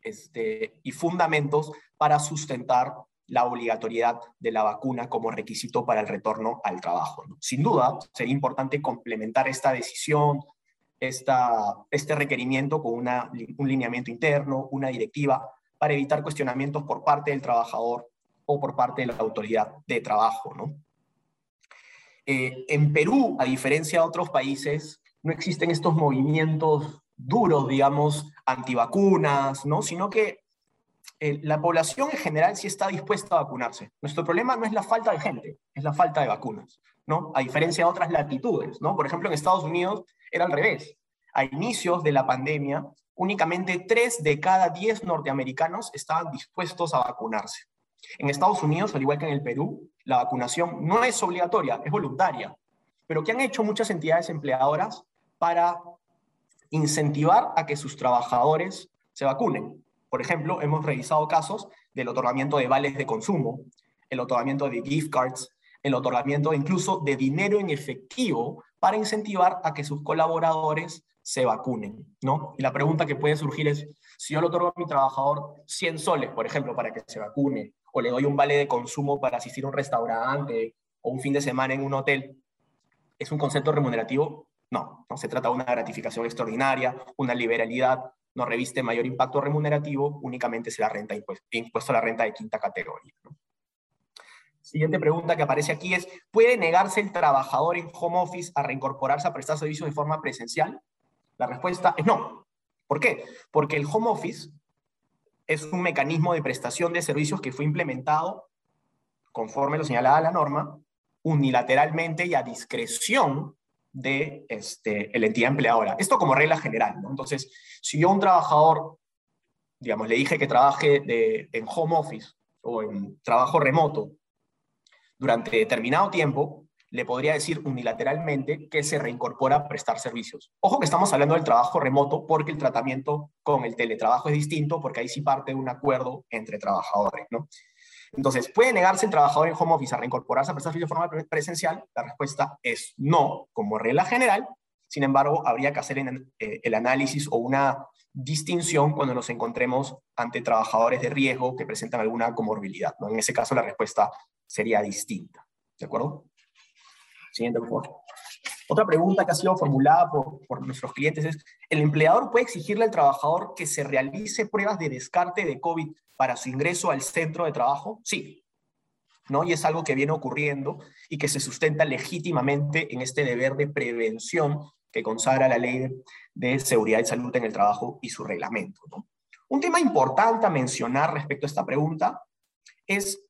este, y fundamentos para sustentar la obligatoriedad de la vacuna como requisito para el retorno al trabajo. Sin duda, sería importante complementar esta decisión, esta, este requerimiento con una, un lineamiento interno, una directiva, para evitar cuestionamientos por parte del trabajador o por parte de la autoridad de trabajo. ¿no? Eh, en Perú, a diferencia de otros países, no existen estos movimientos duros, digamos, antivacunas, ¿no? sino que la población en general sí está dispuesta a vacunarse. Nuestro problema no es la falta de gente, es la falta de vacunas, ¿no? A diferencia de otras latitudes, ¿no? Por ejemplo, en Estados Unidos era al revés. A inicios de la pandemia, únicamente 3 de cada 10 norteamericanos estaban dispuestos a vacunarse. En Estados Unidos, al igual que en el Perú, la vacunación no es obligatoria, es voluntaria. Pero ¿qué han hecho muchas entidades empleadoras para incentivar a que sus trabajadores se vacunen? Por ejemplo, hemos revisado casos del otorgamiento de vales de consumo, el otorgamiento de gift cards, el otorgamiento incluso de dinero en efectivo para incentivar a que sus colaboradores se vacunen, ¿no? Y la pregunta que puede surgir es, si yo le otorgo a mi trabajador 100 soles, por ejemplo, para que se vacune, o le doy un vale de consumo para asistir a un restaurante o un fin de semana en un hotel, ¿es un concepto remunerativo? No, no se trata de una gratificación extraordinaria, una liberalidad, no reviste mayor impacto remunerativo, únicamente se la renta impuesto, a la renta de quinta categoría. Siguiente pregunta que aparece aquí es, ¿puede negarse el trabajador en home office a reincorporarse a prestar servicios de forma presencial? La respuesta es no. ¿Por qué? Porque el home office es un mecanismo de prestación de servicios que fue implementado, conforme lo señalaba la norma, unilateralmente y a discreción de este, la entidad empleadora. Esto como regla general. Entonces, si yo a un trabajador, digamos, le dije que trabaje de, en home office o en trabajo remoto durante determinado tiempo, le podría decir unilateralmente que se reincorpora a prestar servicios. Ojo que estamos hablando del trabajo remoto porque el tratamiento con el teletrabajo es distinto, porque ahí sí parte de un acuerdo entre trabajadores, ¿no? Entonces, ¿puede negarse el trabajador en home office a reincorporarse a prestar de forma presencial? La respuesta es no, como regla general. Sin embargo, habría que hacer eh, el análisis o una distinción cuando nos encontremos ante trabajadores de riesgo que presentan alguna comorbilidad. En ese caso, la respuesta sería distinta. ¿De acuerdo? Siguiente, por favor. Otra pregunta que ha sido formulada por, nuestros clientes es, ¿el empleador puede exigirle al trabajador que se realice pruebas de descarte de COVID para su ingreso al centro de trabajo? Sí. ¿no? Y es algo que viene ocurriendo y que se sustenta legítimamente en este deber de prevención que consagra la ley de, de seguridad y salud en el trabajo y su reglamento. ¿no? Un tema importante a mencionar respecto a esta pregunta es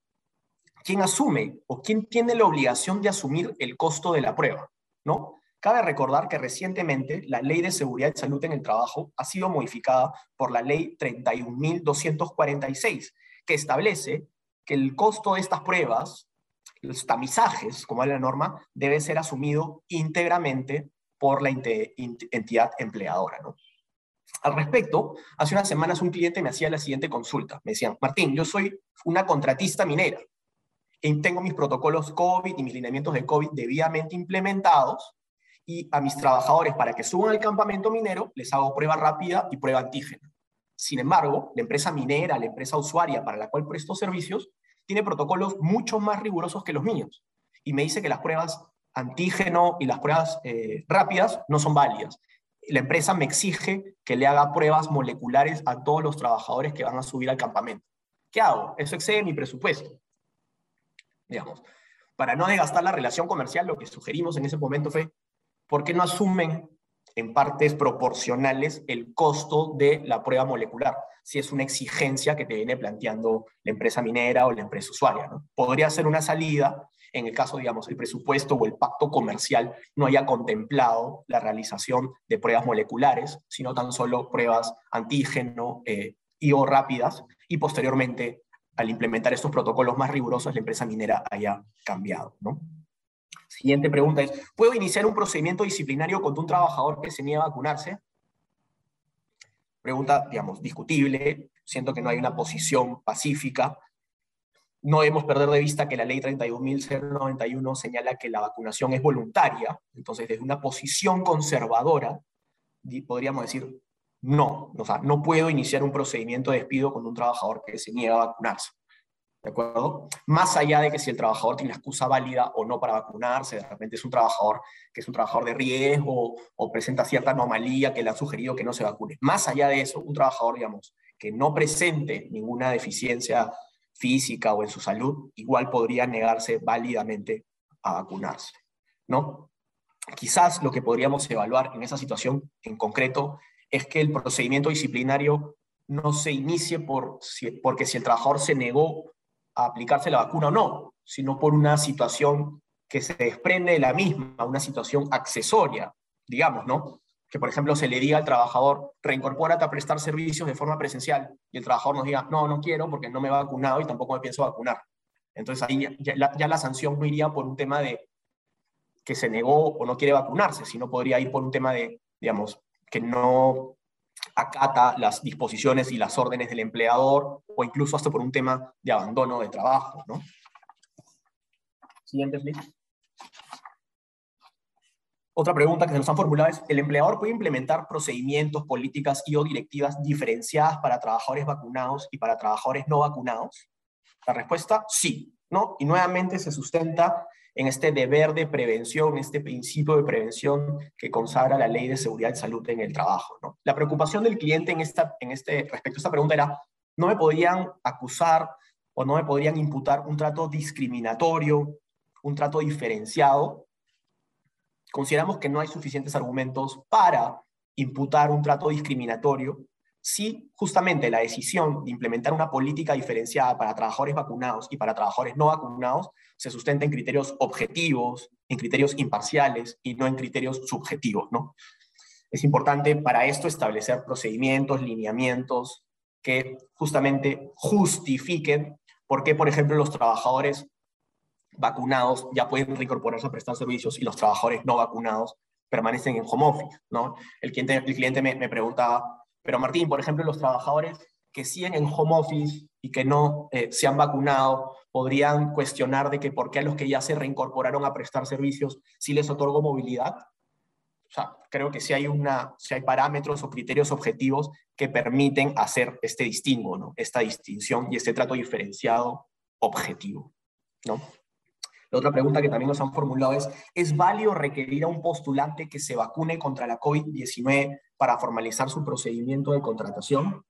quién asume o quién tiene la obligación de asumir el costo de la prueba, ¿no? Cabe recordar que recientemente la Ley de Seguridad y Salud en el Trabajo ha sido modificada por la Ley 31.246, que establece que el costo de estas pruebas, los tamizajes, como es la norma, debe ser asumido íntegramente por la entidad empleadora. ¿no? Al respecto, hace unas semanas un cliente me hacía la siguiente consulta. Me decían, Martín, yo soy una contratista minera tengo mis protocolos COVID y mis lineamientos de COVID debidamente implementados y a mis trabajadores para que suban al campamento minero les hago prueba rápida y prueba antígena. Sin embargo, la empresa minera, la empresa usuaria para la cual presto servicios, tiene protocolos mucho más rigurosos que los míos. Y me dice que las pruebas antígeno y las pruebas eh, rápidas no son válidas. La empresa me exige que le haga pruebas moleculares a todos los trabajadores que van a subir al campamento. ¿Qué hago? Eso excede mi presupuesto digamos. Para no desgastar la relación comercial, lo que sugerimos en ese momento fue, ¿por qué no asumen en partes proporcionales el costo de la prueba molecular? Si es una exigencia que te viene planteando la empresa minera o la empresa usuaria. ¿no? Podría ser una salida en el caso, digamos, el presupuesto o el pacto comercial no haya contemplado la realización de pruebas moleculares, sino tan solo pruebas antígeno eh, y o rápidas, y posteriormente al implementar estos protocolos más rigurosos, la empresa minera haya cambiado. ¿no? Siguiente pregunta es, ¿puedo iniciar un procedimiento disciplinario contra un trabajador que se niega a vacunarse? Pregunta, digamos, discutible. Siento que no hay una posición pacífica. No debemos perder de vista que la ley 31.091 señala que la vacunación es voluntaria. Entonces, desde una posición conservadora, podríamos decir, no, o no puedo iniciar un procedimiento de despido con un trabajador que se niega a vacunarse. ¿De acuerdo? Más allá de que si el trabajador tiene la excusa válida o no para vacunarse, de repente es un trabajador que es un trabajador de riesgo o presenta cierta anomalía que le ha sugerido que no se vacune. Más allá de eso, un trabajador, digamos, que no presente ninguna deficiencia física o en su salud, igual podría negarse válidamente a vacunarse, ¿no? Quizás lo que podríamos evaluar en esa situación en concreto es que el procedimiento disciplinario no se inicie por, porque si el trabajador se negó a aplicarse la vacuna o no, sino por una situación que se desprende de la misma, una situación accesoria, digamos, ¿no? Que, por ejemplo, se le diga al trabajador, reincorpórate a prestar servicios de forma presencial, y el trabajador nos diga, no, no quiero porque no me he vacunado y tampoco me pienso vacunar. Entonces ahí ya, ya la sanción no iría por un tema de que se negó o no quiere vacunarse, sino podría ir por un tema de, digamos, que no acata las disposiciones y las órdenes del empleador o incluso hasta por un tema de abandono de trabajo. ¿no? Siguiente, please. Otra pregunta que se nos han formulado es, ¿el empleador puede implementar procedimientos, políticas y o directivas diferenciadas para trabajadores vacunados y para trabajadores no vacunados? La respuesta, sí. ¿no? Y nuevamente se sustenta en este deber de prevención, este principio de prevención que consagra la ley de seguridad y salud en el trabajo. ¿no? La preocupación del cliente en, esta, en este, respecto a esta pregunta era, no me podían acusar o no me podrían imputar un trato discriminatorio, un trato diferenciado, consideramos que no hay suficientes argumentos para imputar un trato discriminatorio si justamente la decisión de implementar una política diferenciada para trabajadores vacunados y para trabajadores no vacunados se sustenta en criterios objetivos, en criterios imparciales y no en criterios subjetivos. ¿no? Es importante para esto establecer procedimientos, lineamientos que justamente justifiquen por qué, por ejemplo, los trabajadores vacunados ya pueden reincorporarse a prestar servicios y los trabajadores no vacunados permanecen en home office. ¿no? El cliente, el cliente me, me preguntaba, pero Martín, por ejemplo, los trabajadores que siguen en home office y que no eh, se han vacunado podrían cuestionar de que por qué a los que ya se reincorporaron a prestar servicios sí les otorgo movilidad. O sea, creo que sí hay, una, si hay parámetros o criterios objetivos que permiten hacer este distingo, ¿no? esta distinción y este trato diferenciado objetivo. ¿no? La otra pregunta que también nos han formulado es, ¿es válido requerir a un postulante que se vacune contra la COVID-19 para formalizar su procedimiento de contratación?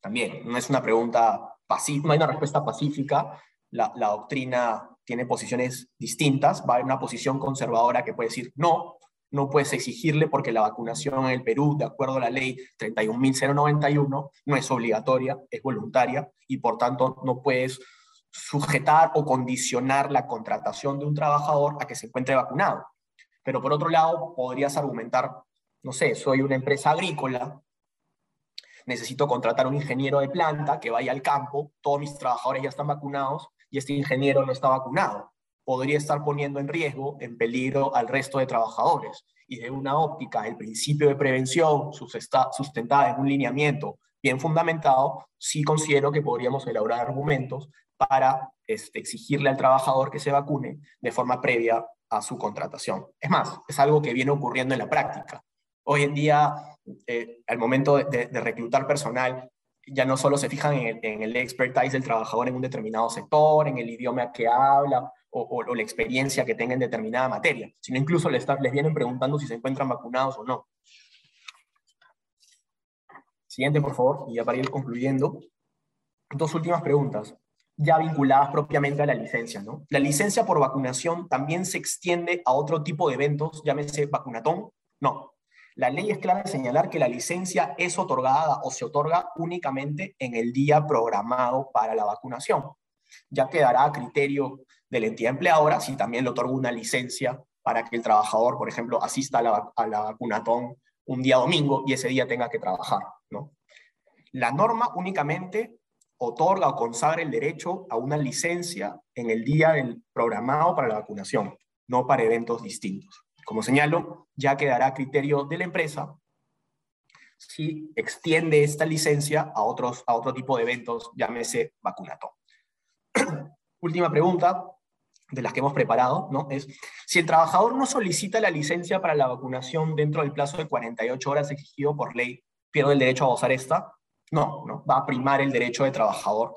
También, no es una pregunta pacífica, no hay una respuesta pacífica. La, la doctrina tiene posiciones distintas. Va a haber una posición conservadora que puede decir no, no puedes exigirle porque la vacunación en el Perú, de acuerdo a la ley 31.091, no es obligatoria, es voluntaria y por tanto no puedes sujetar o condicionar la contratación de un trabajador a que se encuentre vacunado. Pero por otro lado, podrías argumentar, no sé, soy una empresa agrícola, necesito contratar un ingeniero de planta que vaya al campo, todos mis trabajadores ya están vacunados y este ingeniero no está vacunado. Podría estar poniendo en riesgo, en peligro al resto de trabajadores. Y de una óptica, el principio de prevención sustentada en un lineamiento bien fundamentado, sí considero que podríamos elaborar argumentos para este, exigirle al trabajador que se vacune de forma previa a su contratación. Es más, es algo que viene ocurriendo en la práctica. Hoy en día, eh, al momento de, reclutar personal, ya no solo se fijan en el, expertise del trabajador en un determinado sector, en el idioma que habla o, la experiencia que tenga en determinada materia, sino incluso les, les vienen preguntando si se encuentran vacunados o no. Siguiente, por favor, y ya para ir concluyendo. Dos últimas preguntas ya vinculadas propiamente a la licencia. ¿no? La licencia por vacunación también se extiende a otro tipo de eventos, llámese vacunatón. No. La ley es clara en señalar que la licencia es otorgada o se otorga únicamente en el día programado para la vacunación. Ya quedará a criterio de la entidad empleadora si también le otorga una licencia para que el trabajador, por ejemplo, asista a la, a la vacunatón un día domingo y ese día tenga que trabajar. ¿no? La norma únicamente otorga o consagra el derecho a una licencia en el día del programado para la vacunación, no para eventos distintos. Como señalo, ya quedará a criterio de la empresa si extiende esta licencia a, otros, a otro tipo de eventos, llámese vacunato. Última pregunta de las que hemos preparado, ¿no? Es, si el trabajador no solicita la licencia para la vacunación dentro del plazo de 48 horas exigido por ley, pierde el derecho a gozar esta. No, no, va a primar el derecho de trabajador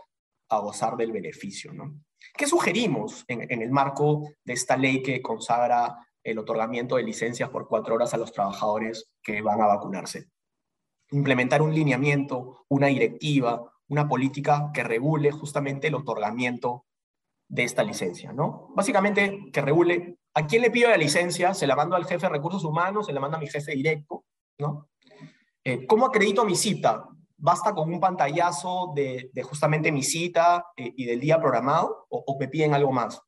a gozar del beneficio. ¿no? ¿Qué sugerimos en, el marco de esta ley que consagra el otorgamiento de licencias por cuatro horas a los trabajadores que van a vacunarse? Implementar un lineamiento, una directiva, una política que regule justamente el otorgamiento de esta licencia, ¿no? Básicamente que regule a quién le pido la licencia, se la mando al jefe de recursos humanos, se la manda a mi jefe directo, ¿no? Eh, ¿Cómo acredito mi cita? ¿Basta con un pantallazo de, justamente mi cita eh, y del día programado o, me piden algo más?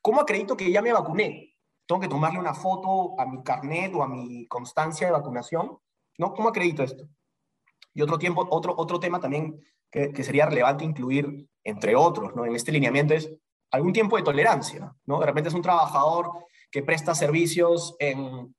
¿Cómo acredito que ya me vacuné? ¿Tengo que tomarle una foto a mi carnet o a mi constancia de vacunación? ¿No? ¿Cómo acredito esto? Y otro, tiempo, otro, otro tema también que, que sería relevante incluir, entre otros, ¿no? en este lineamiento es algún tiempo de tolerancia. ¿no? De repente es un trabajador que presta servicios en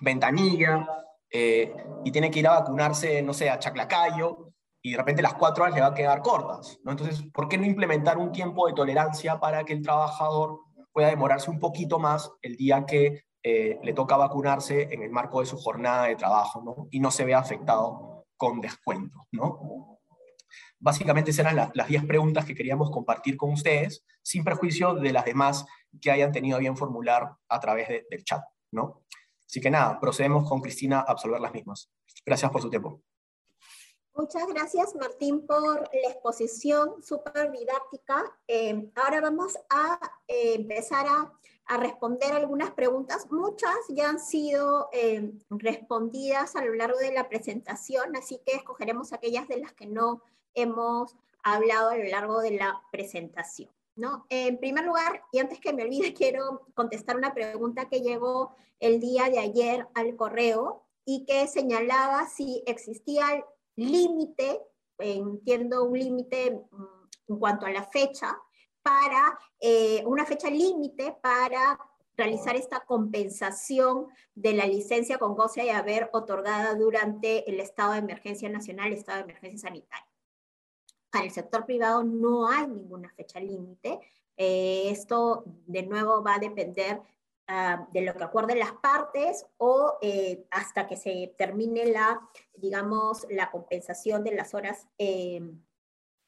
ventanilla, eh, y tiene que ir a vacunarse, no sé, a Chaclacayo, y de repente las cuatro horas le va a quedar cortas. ¿no? Entonces, ¿por qué no implementar un tiempo de tolerancia para que el trabajador pueda demorarse un poquito más el día que eh, le toca vacunarse en el marco de su jornada de trabajo ¿no? y no se vea afectado con descuento? ¿no? Básicamente esas eran las 10 preguntas que queríamos compartir con ustedes, sin perjuicio de las demás que hayan tenido bien formular a través del chat. ¿no? Así que nada, procedemos con Cristina a absolver las mismas. Gracias por su tiempo.
Muchas gracias, Martín, por la exposición súper didáctica. Eh, ahora vamos a eh, empezar a, responder algunas preguntas. Muchas ya han sido eh, respondidas a lo largo de la presentación, así que escogeremos aquellas de las que no hemos hablado a lo largo de la presentación. ¿No? En primer lugar, y antes que me olvide, quiero contestar una pregunta que llegó el día de ayer al correo y que señalaba si existía límite, entiendo un límite mm, en cuanto a la fecha, para eh, una fecha límite para realizar esta compensación de la licencia con goce de haber otorgada durante el estado de emergencia nacional, estado de emergencia sanitaria. Para el sector privado no hay ninguna fecha límite. Eh, esto, de nuevo, va a depender Ah, de lo que acuerden las partes o eh, hasta que se termine la, digamos, la compensación de las horas eh,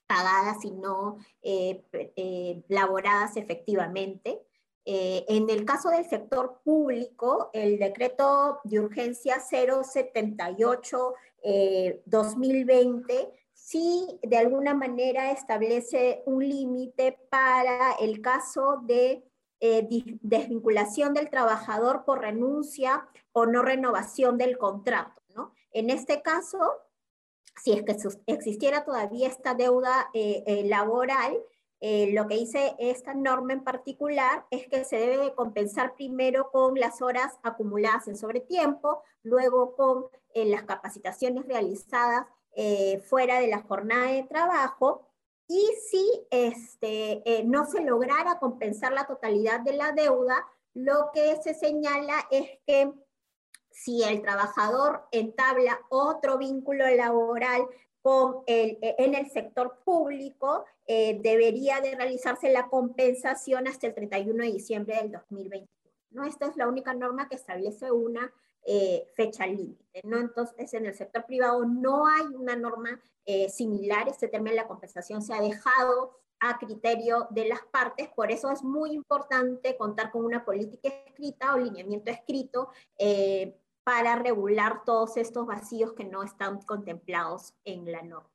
pagadas y no laboradas efectivamente. en el caso del sector público, el decreto de urgencia 078-2020 sí de alguna manera establece un límite para el caso de eh, desvinculación del trabajador por renuncia o no renovación del contrato. ¿no? En este caso, si es que existiera todavía esta deuda eh, eh, laboral, lo que dice esta norma en particular es que se debe de compensar primero con las horas acumuladas en sobretiempo, luego con las capacitaciones realizadas fuera de la jornada de trabajo y si este, eh, no se lograra compensar la totalidad de la deuda, lo que se señala es que si el trabajador entabla otro vínculo laboral con el, eh, en el sector público, eh, debería de realizarse la compensación hasta el 31 de diciembre del 2021. ¿no? Esta es la única norma que establece una fecha límite. ¿no? Entonces, en el sector privado no hay una norma eh, similar, este tema de la compensación se ha dejado a criterio de las partes, por eso es muy importante contar con una política escrita o lineamiento escrito eh, para regular todos estos vacíos que no están contemplados en la norma.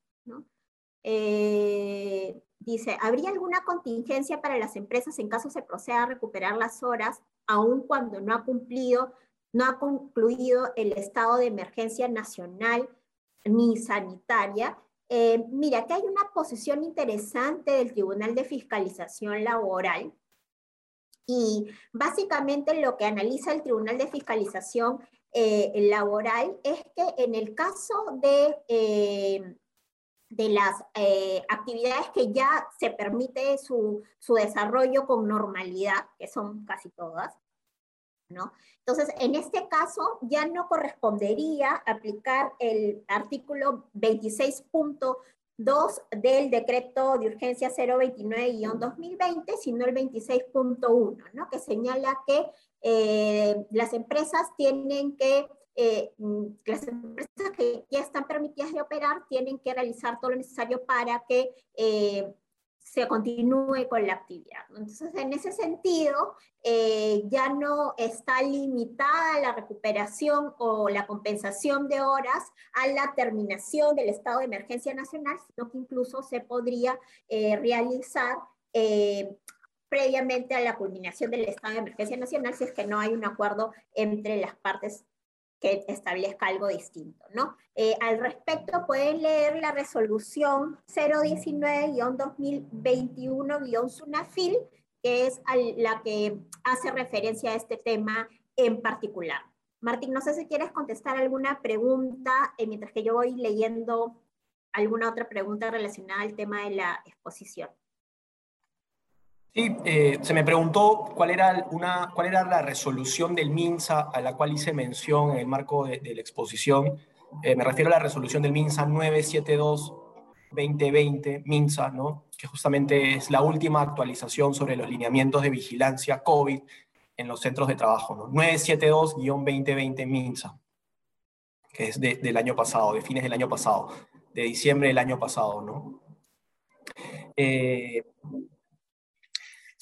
Eh, dice, ¿habría alguna contingencia para las empresas en caso se proceda a recuperar las horas, aun cuando no ha cumplido, no ha concluido el estado de emergencia nacional ni sanitaria. Eh, mira, que hay una posición interesante del Tribunal de Fiscalización Laboral y básicamente lo que analiza el Tribunal de Fiscalización eh, Laboral es que en el caso de, eh, de las actividades que ya se permite su, su desarrollo con normalidad, que son casi todas, entonces, en este caso ya no correspondería aplicar el artículo 26.2 del decreto de urgencia 029-2020, sino el 26.1, ¿no? Que señala que eh, las empresas tienen que eh, las empresas que ya están permitidas de operar tienen que realizar todo lo necesario para que eh, se continúe con la actividad. Entonces, en ese sentido, eh, ya no está limitada la recuperación o la compensación de horas a la terminación del estado de emergencia nacional, sino que incluso se podría eh, realizar eh, previamente a la culminación del estado de emergencia nacional si es que no hay un acuerdo entre las partes que establezca algo distinto, ¿no? Eh, al respecto, pueden leer la resolución 019-2021-SUNAFIL, que es la que hace referencia a este tema en particular. Martín, no sé si quieres contestar alguna pregunta eh, mientras que yo voy leyendo alguna otra pregunta relacionada al tema de la exposición.
Sí, eh, se me preguntó cuál era, una, cuál era la resolución del MINSA a la cual hice mención en el marco de, la exposición. Eh, me refiero a la resolución del MINSA 972-2020, MINSA, ¿no? que justamente es la última actualización sobre los lineamientos de vigilancia COVID en los centros de trabajo. ¿no? 972-2020 MINSA, que es del año pasado, de fines del año pasado, de diciembre del año pasado. ¿no? Eh,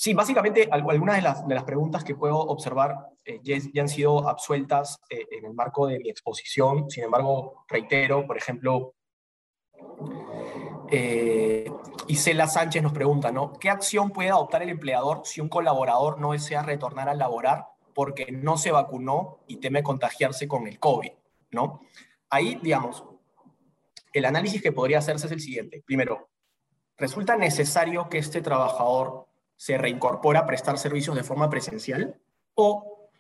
Sí, básicamente algunas de las, de las preguntas que puedo observar eh, ya, han sido absueltas eh, en el marco de mi exposición. Sin embargo, reitero, por ejemplo, Eh, Isela Sánchez nos pregunta, ¿no? ¿Qué acción puede adoptar el empleador si un colaborador no desea retornar a laborar porque no se vacunó y teme contagiarse con el COVID, ¿no? Ahí, digamos, el análisis que podría hacerse es el siguiente. Primero, ¿resulta necesario que este trabajador se reincorpore a prestar servicios de forma presencial? ¿O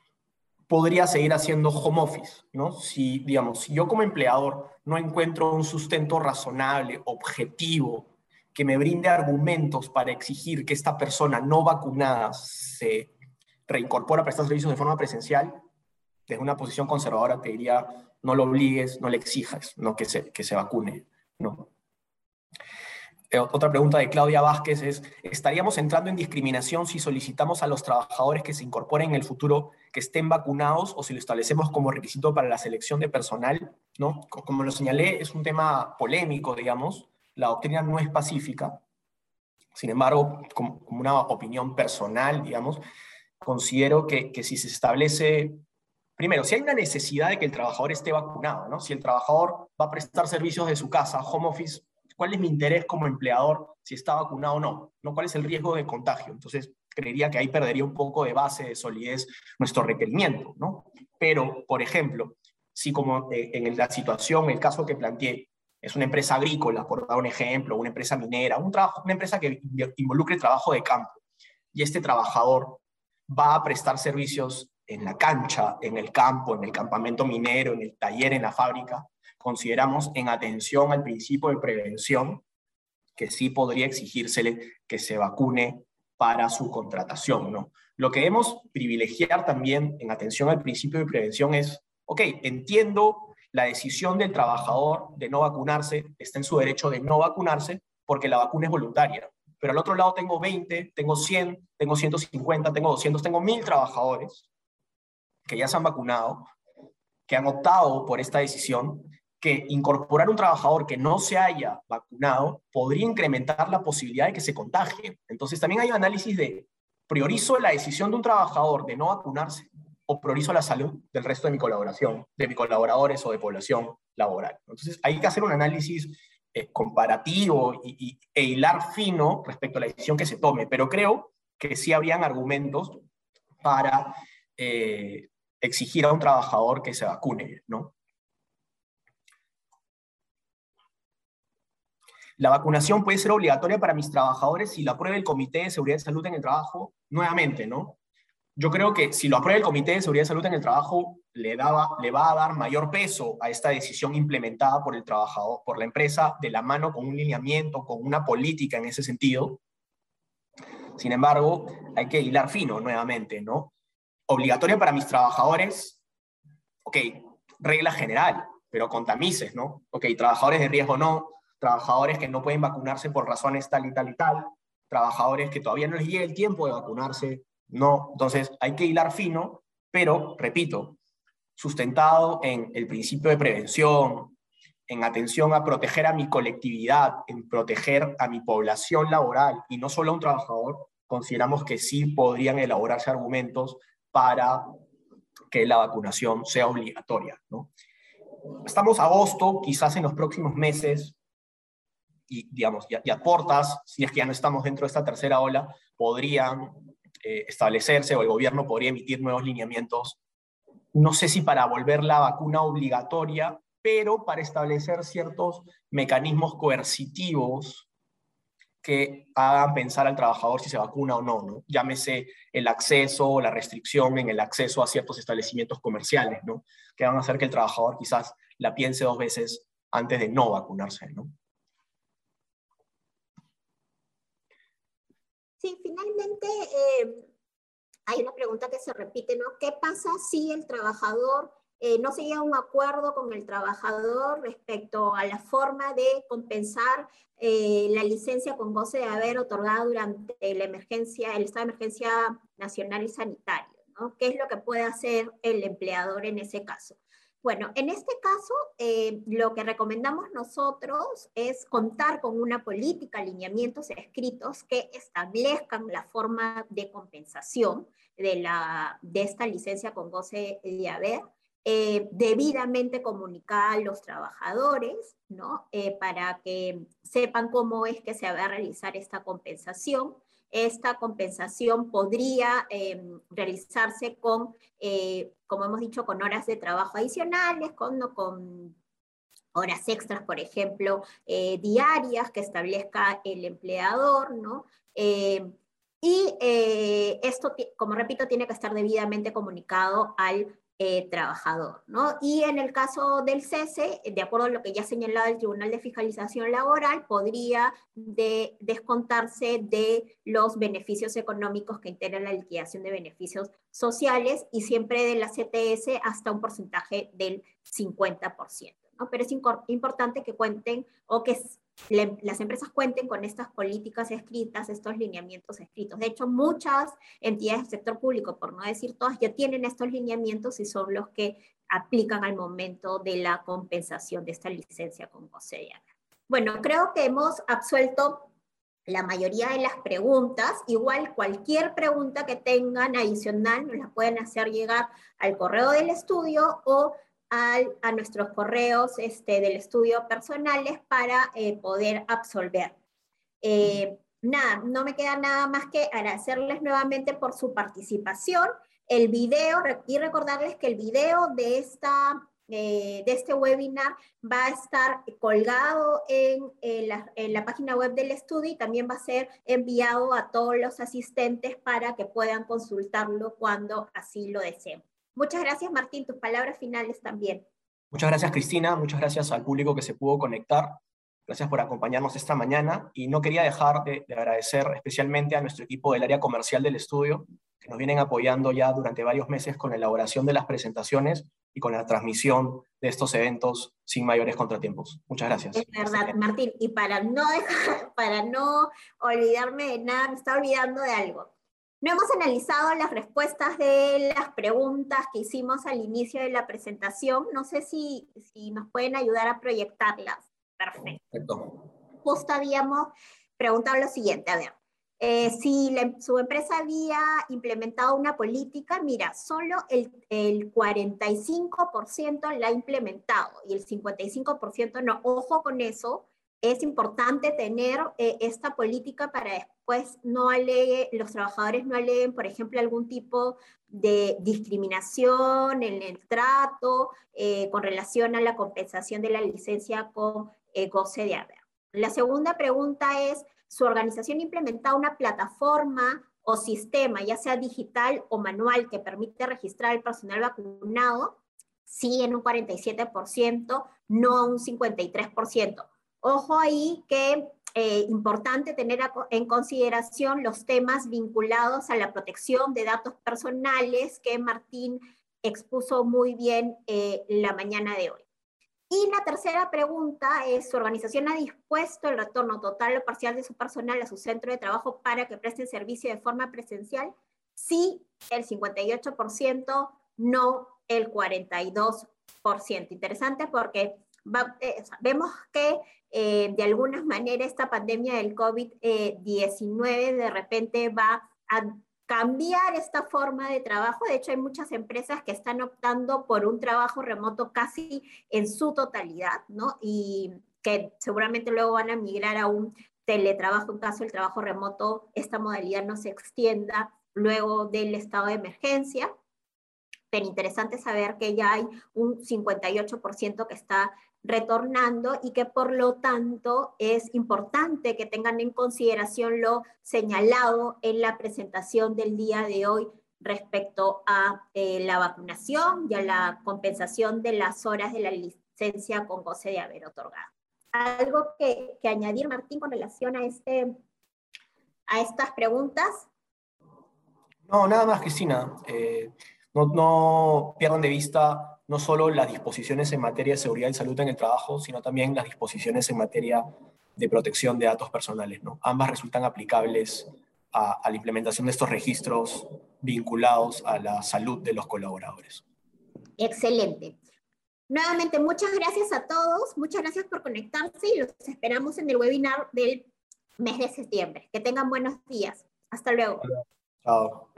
podría seguir haciendo home office, ¿no? Si, digamos, si yo como empleador no encuentro un sustento razonable, objetivo, que me brinde argumentos para exigir que esta persona no vacunada se reincorpore a prestar servicios de forma presencial, desde una posición conservadora te diría, no lo obligues, no le exijas, no que se, que se vacune, ¿no? Eh, otra pregunta de Claudia Vázquez es, ¿estaríamos entrando en discriminación si solicitamos a los trabajadores que se incorporen en el futuro que estén vacunados o si lo establecemos como requisito para la selección de personal? ¿no? Como lo señalé, es un tema polémico, digamos. La doctrina no es pacífica. Sin embargo, como, una opinión personal, digamos, considero que, que si se establece Primero, si hay una necesidad de que el trabajador esté vacunado, ¿no? Si el trabajador va a prestar servicios de su casa, home office, ¿Cuál es mi interés como empleador si está vacunado o no? ¿no? ¿Cuál es el riesgo de contagio? Entonces, creería que ahí perdería un poco de base, de solidez nuestro requerimiento, ¿no? Pero, por ejemplo, si como eh, en la situación, el caso que planteé, es una empresa agrícola, por dar un ejemplo, una empresa minera, un trabajo, una empresa que involucre trabajo de campo, y este trabajador va a prestar servicios en la cancha, en el campo, en el campamento minero, en el taller, en la fábrica, consideramos en atención al principio de prevención que sí podría exigírsele que se vacune para su contratación. ¿no? Lo que debemos privilegiar también en atención al principio de prevención es, ok, entiendo la decisión del trabajador de no vacunarse, está en su derecho de no vacunarse porque la vacuna es voluntaria. Pero al otro lado tengo 20, tengo 100, tengo 150, tengo 200, tengo 1000 trabajadores que ya se han vacunado, que han optado por esta decisión que incorporar un trabajador que no se haya vacunado podría incrementar la posibilidad de que se contagie. Entonces también hay un análisis de priorizo la decisión de un trabajador de no vacunarse o priorizo la salud del resto de mi colaboración, de mis colaboradores o de población laboral. Entonces hay que hacer un análisis eh, comparativo y, e hilar fino respecto a la decisión que se tome, pero creo que sí habrían argumentos para eh, exigir a un trabajador que se vacune, ¿no? La vacunación puede ser obligatoria para mis trabajadores si lo aprueba el Comité de Seguridad y Salud en el Trabajo, nuevamente, ¿no? Yo creo que si lo aprueba el Comité de Seguridad y Salud en el Trabajo, le, daba, le va a dar mayor peso a esta decisión implementada por el trabajador, por la empresa, de la mano con un lineamiento, con una política en ese sentido. Sin embargo, hay que hilar fino nuevamente, ¿no? Obligatoria para mis trabajadores, ok, regla general, pero con tamices, ¿no? Ok, trabajadores de riesgo no, trabajadores que no pueden vacunarse por razones tal y tal y tal, trabajadores que todavía no les llega el tiempo de vacunarse, no. Entonces hay que hilar fino, pero, repito, sustentado en el principio de prevención, en atención a proteger a mi colectividad, en proteger a mi población laboral y no solo a un trabajador, consideramos que sí podrían elaborarse argumentos para que la vacunación sea obligatoria. ¿no? Estamos agosto, quizás en los próximos meses y, digamos, y, aportas, si es que ya no estamos dentro de esta tercera ola, podrían eh, establecerse o el gobierno podría emitir nuevos lineamientos, no sé si para volver la vacuna obligatoria, pero para establecer ciertos mecanismos coercitivos que hagan pensar al trabajador si se vacuna o no, ¿no? Llámese el acceso o la restricción en el acceso a ciertos establecimientos comerciales, ¿no? Que van a hacer que el trabajador quizás la piense dos veces antes de no vacunarse, ¿no?
Sí, finalmente eh, hay una pregunta que se repite, ¿no? ¿Qué pasa si el trabajador eh, no se llega a un acuerdo con el trabajador respecto a la forma de compensar eh, la licencia con goce de haber otorgada durante la emergencia, el estado de emergencia nacional y sanitario? ¿no? ¿Qué es lo que puede hacer el empleador en ese caso? Bueno, en este caso, eh, lo que recomendamos nosotros es contar con una política, alineamientos escritos que establezcan la forma de compensación de, la, de esta licencia con goce de haber eh, debidamente comunicada a los trabajadores, ¿no? Eh, para que sepan cómo es que se va a realizar esta compensación. Esta compensación podría em, realizarse con, eh, como hemos dicho, con horas de trabajo adicionales, con, horas extras, por ejemplo, diarias que establezca el empleador, ¿no? Em, y esto, como repito, tiene que estar debidamente comunicado al eh, trabajador. ¿no? Y en el caso del cese, de acuerdo a lo que ya señalado el Tribunal de Fiscalización Laboral, podría de, descontarse de los beneficios económicos que integran la liquidación de beneficios sociales y siempre de la CTS hasta un porcentaje del 50%. ¿no? Pero es importante que cuenten o que las empresas cuenten con estas políticas escritas, estos lineamientos escritos. De hecho, muchas entidades del sector público, por no decir todas, ya tienen estos lineamientos y son los que aplican al momento de la compensación de esta licencia con goce Bueno, creo que hemos absuelto la mayoría de las preguntas. Igual cualquier pregunta que tengan adicional nos la pueden hacer llegar al correo del estudio o a nuestros correos este, del estudio personales para eh, poder absolver. Eh, nada, no me queda nada más que agradecerles nuevamente por su participación. El video, y recordarles que el video de, esta, eh, de este webinar va a estar colgado en, la, en la página web del estudio y también va a ser enviado a todos los asistentes para que puedan consultarlo cuando así lo deseen. Muchas gracias, Martín. Tus palabras finales también.
Muchas gracias, Cristina. Muchas gracias al público que se pudo conectar. Gracias por acompañarnos esta mañana. Y no quería dejar de, agradecer especialmente a nuestro equipo del área comercial del estudio, que nos vienen apoyando ya durante varios meses con la elaboración de las presentaciones y con la transmisión de estos eventos sin mayores contratiempos. Muchas gracias.
Es verdad, Martín. Y para no, para no olvidarme de nada, me está olvidando de algo. No hemos analizado las respuestas de las preguntas que hicimos al inicio de la presentación. No sé si, si nos pueden ayudar a proyectarlas. Perfecto. Justo habíamos preguntado lo siguiente, a ver, eh, si su empresa había implementado una política, mira, solo el, el 45% la ha implementado y el 55% no. Ojo con eso, es importante tener eh, esta política para después no alegue, los trabajadores no aleguen, por ejemplo, algún tipo de discriminación en el trato eh, con relación a la compensación de la licencia con eh, goce de haber. La segunda pregunta es, ¿su organización ha implementado una plataforma o sistema, ya sea digital o manual, que permite registrar al personal vacunado? Sí, en un 47%, no un 53%. Ojo ahí que eh, importante tener en consideración los temas vinculados a la protección de datos personales que Martín expuso muy bien eh, la mañana de hoy. Y la tercera pregunta es, ¿su organización ha dispuesto el retorno total o parcial de su personal a su centro de trabajo para que presten servicio de forma presencial? Sí, el 58%, no el 42%. Interesante porque eh, vemos que eh, de alguna manera esta pandemia del COVID-19 de repente va a cambiar esta forma de trabajo. De hecho, hay muchas empresas que están optando por un trabajo remoto casi en su totalidad, ¿no? Y que seguramente luego van a migrar a un teletrabajo en caso el trabajo remoto, esta modalidad no se extienda luego del estado de emergencia. Pero interesante saber que ya hay un 58% que está retornando y que por lo tanto es importante que tengan en consideración lo señalado en la presentación del día de hoy respecto a eh, la vacunación y a la compensación de las horas de la licencia con goce de haber otorgado. ¿Algo que, añadir, Martín, con relación a, este, a estas preguntas?
No, nada más, Cristina. Eh, no, no pierdan de vista no solo las disposiciones en materia de seguridad y salud en el trabajo, sino también las disposiciones en materia de protección de datos personales. ¿no? Ambas resultan aplicables a, la implementación de estos registros vinculados a la salud de los colaboradores.
Excelente. Nuevamente, muchas gracias a todos, muchas gracias por conectarse y los esperamos en el webinar del mes de septiembre. Que tengan buenos días. Hasta luego.
Chao.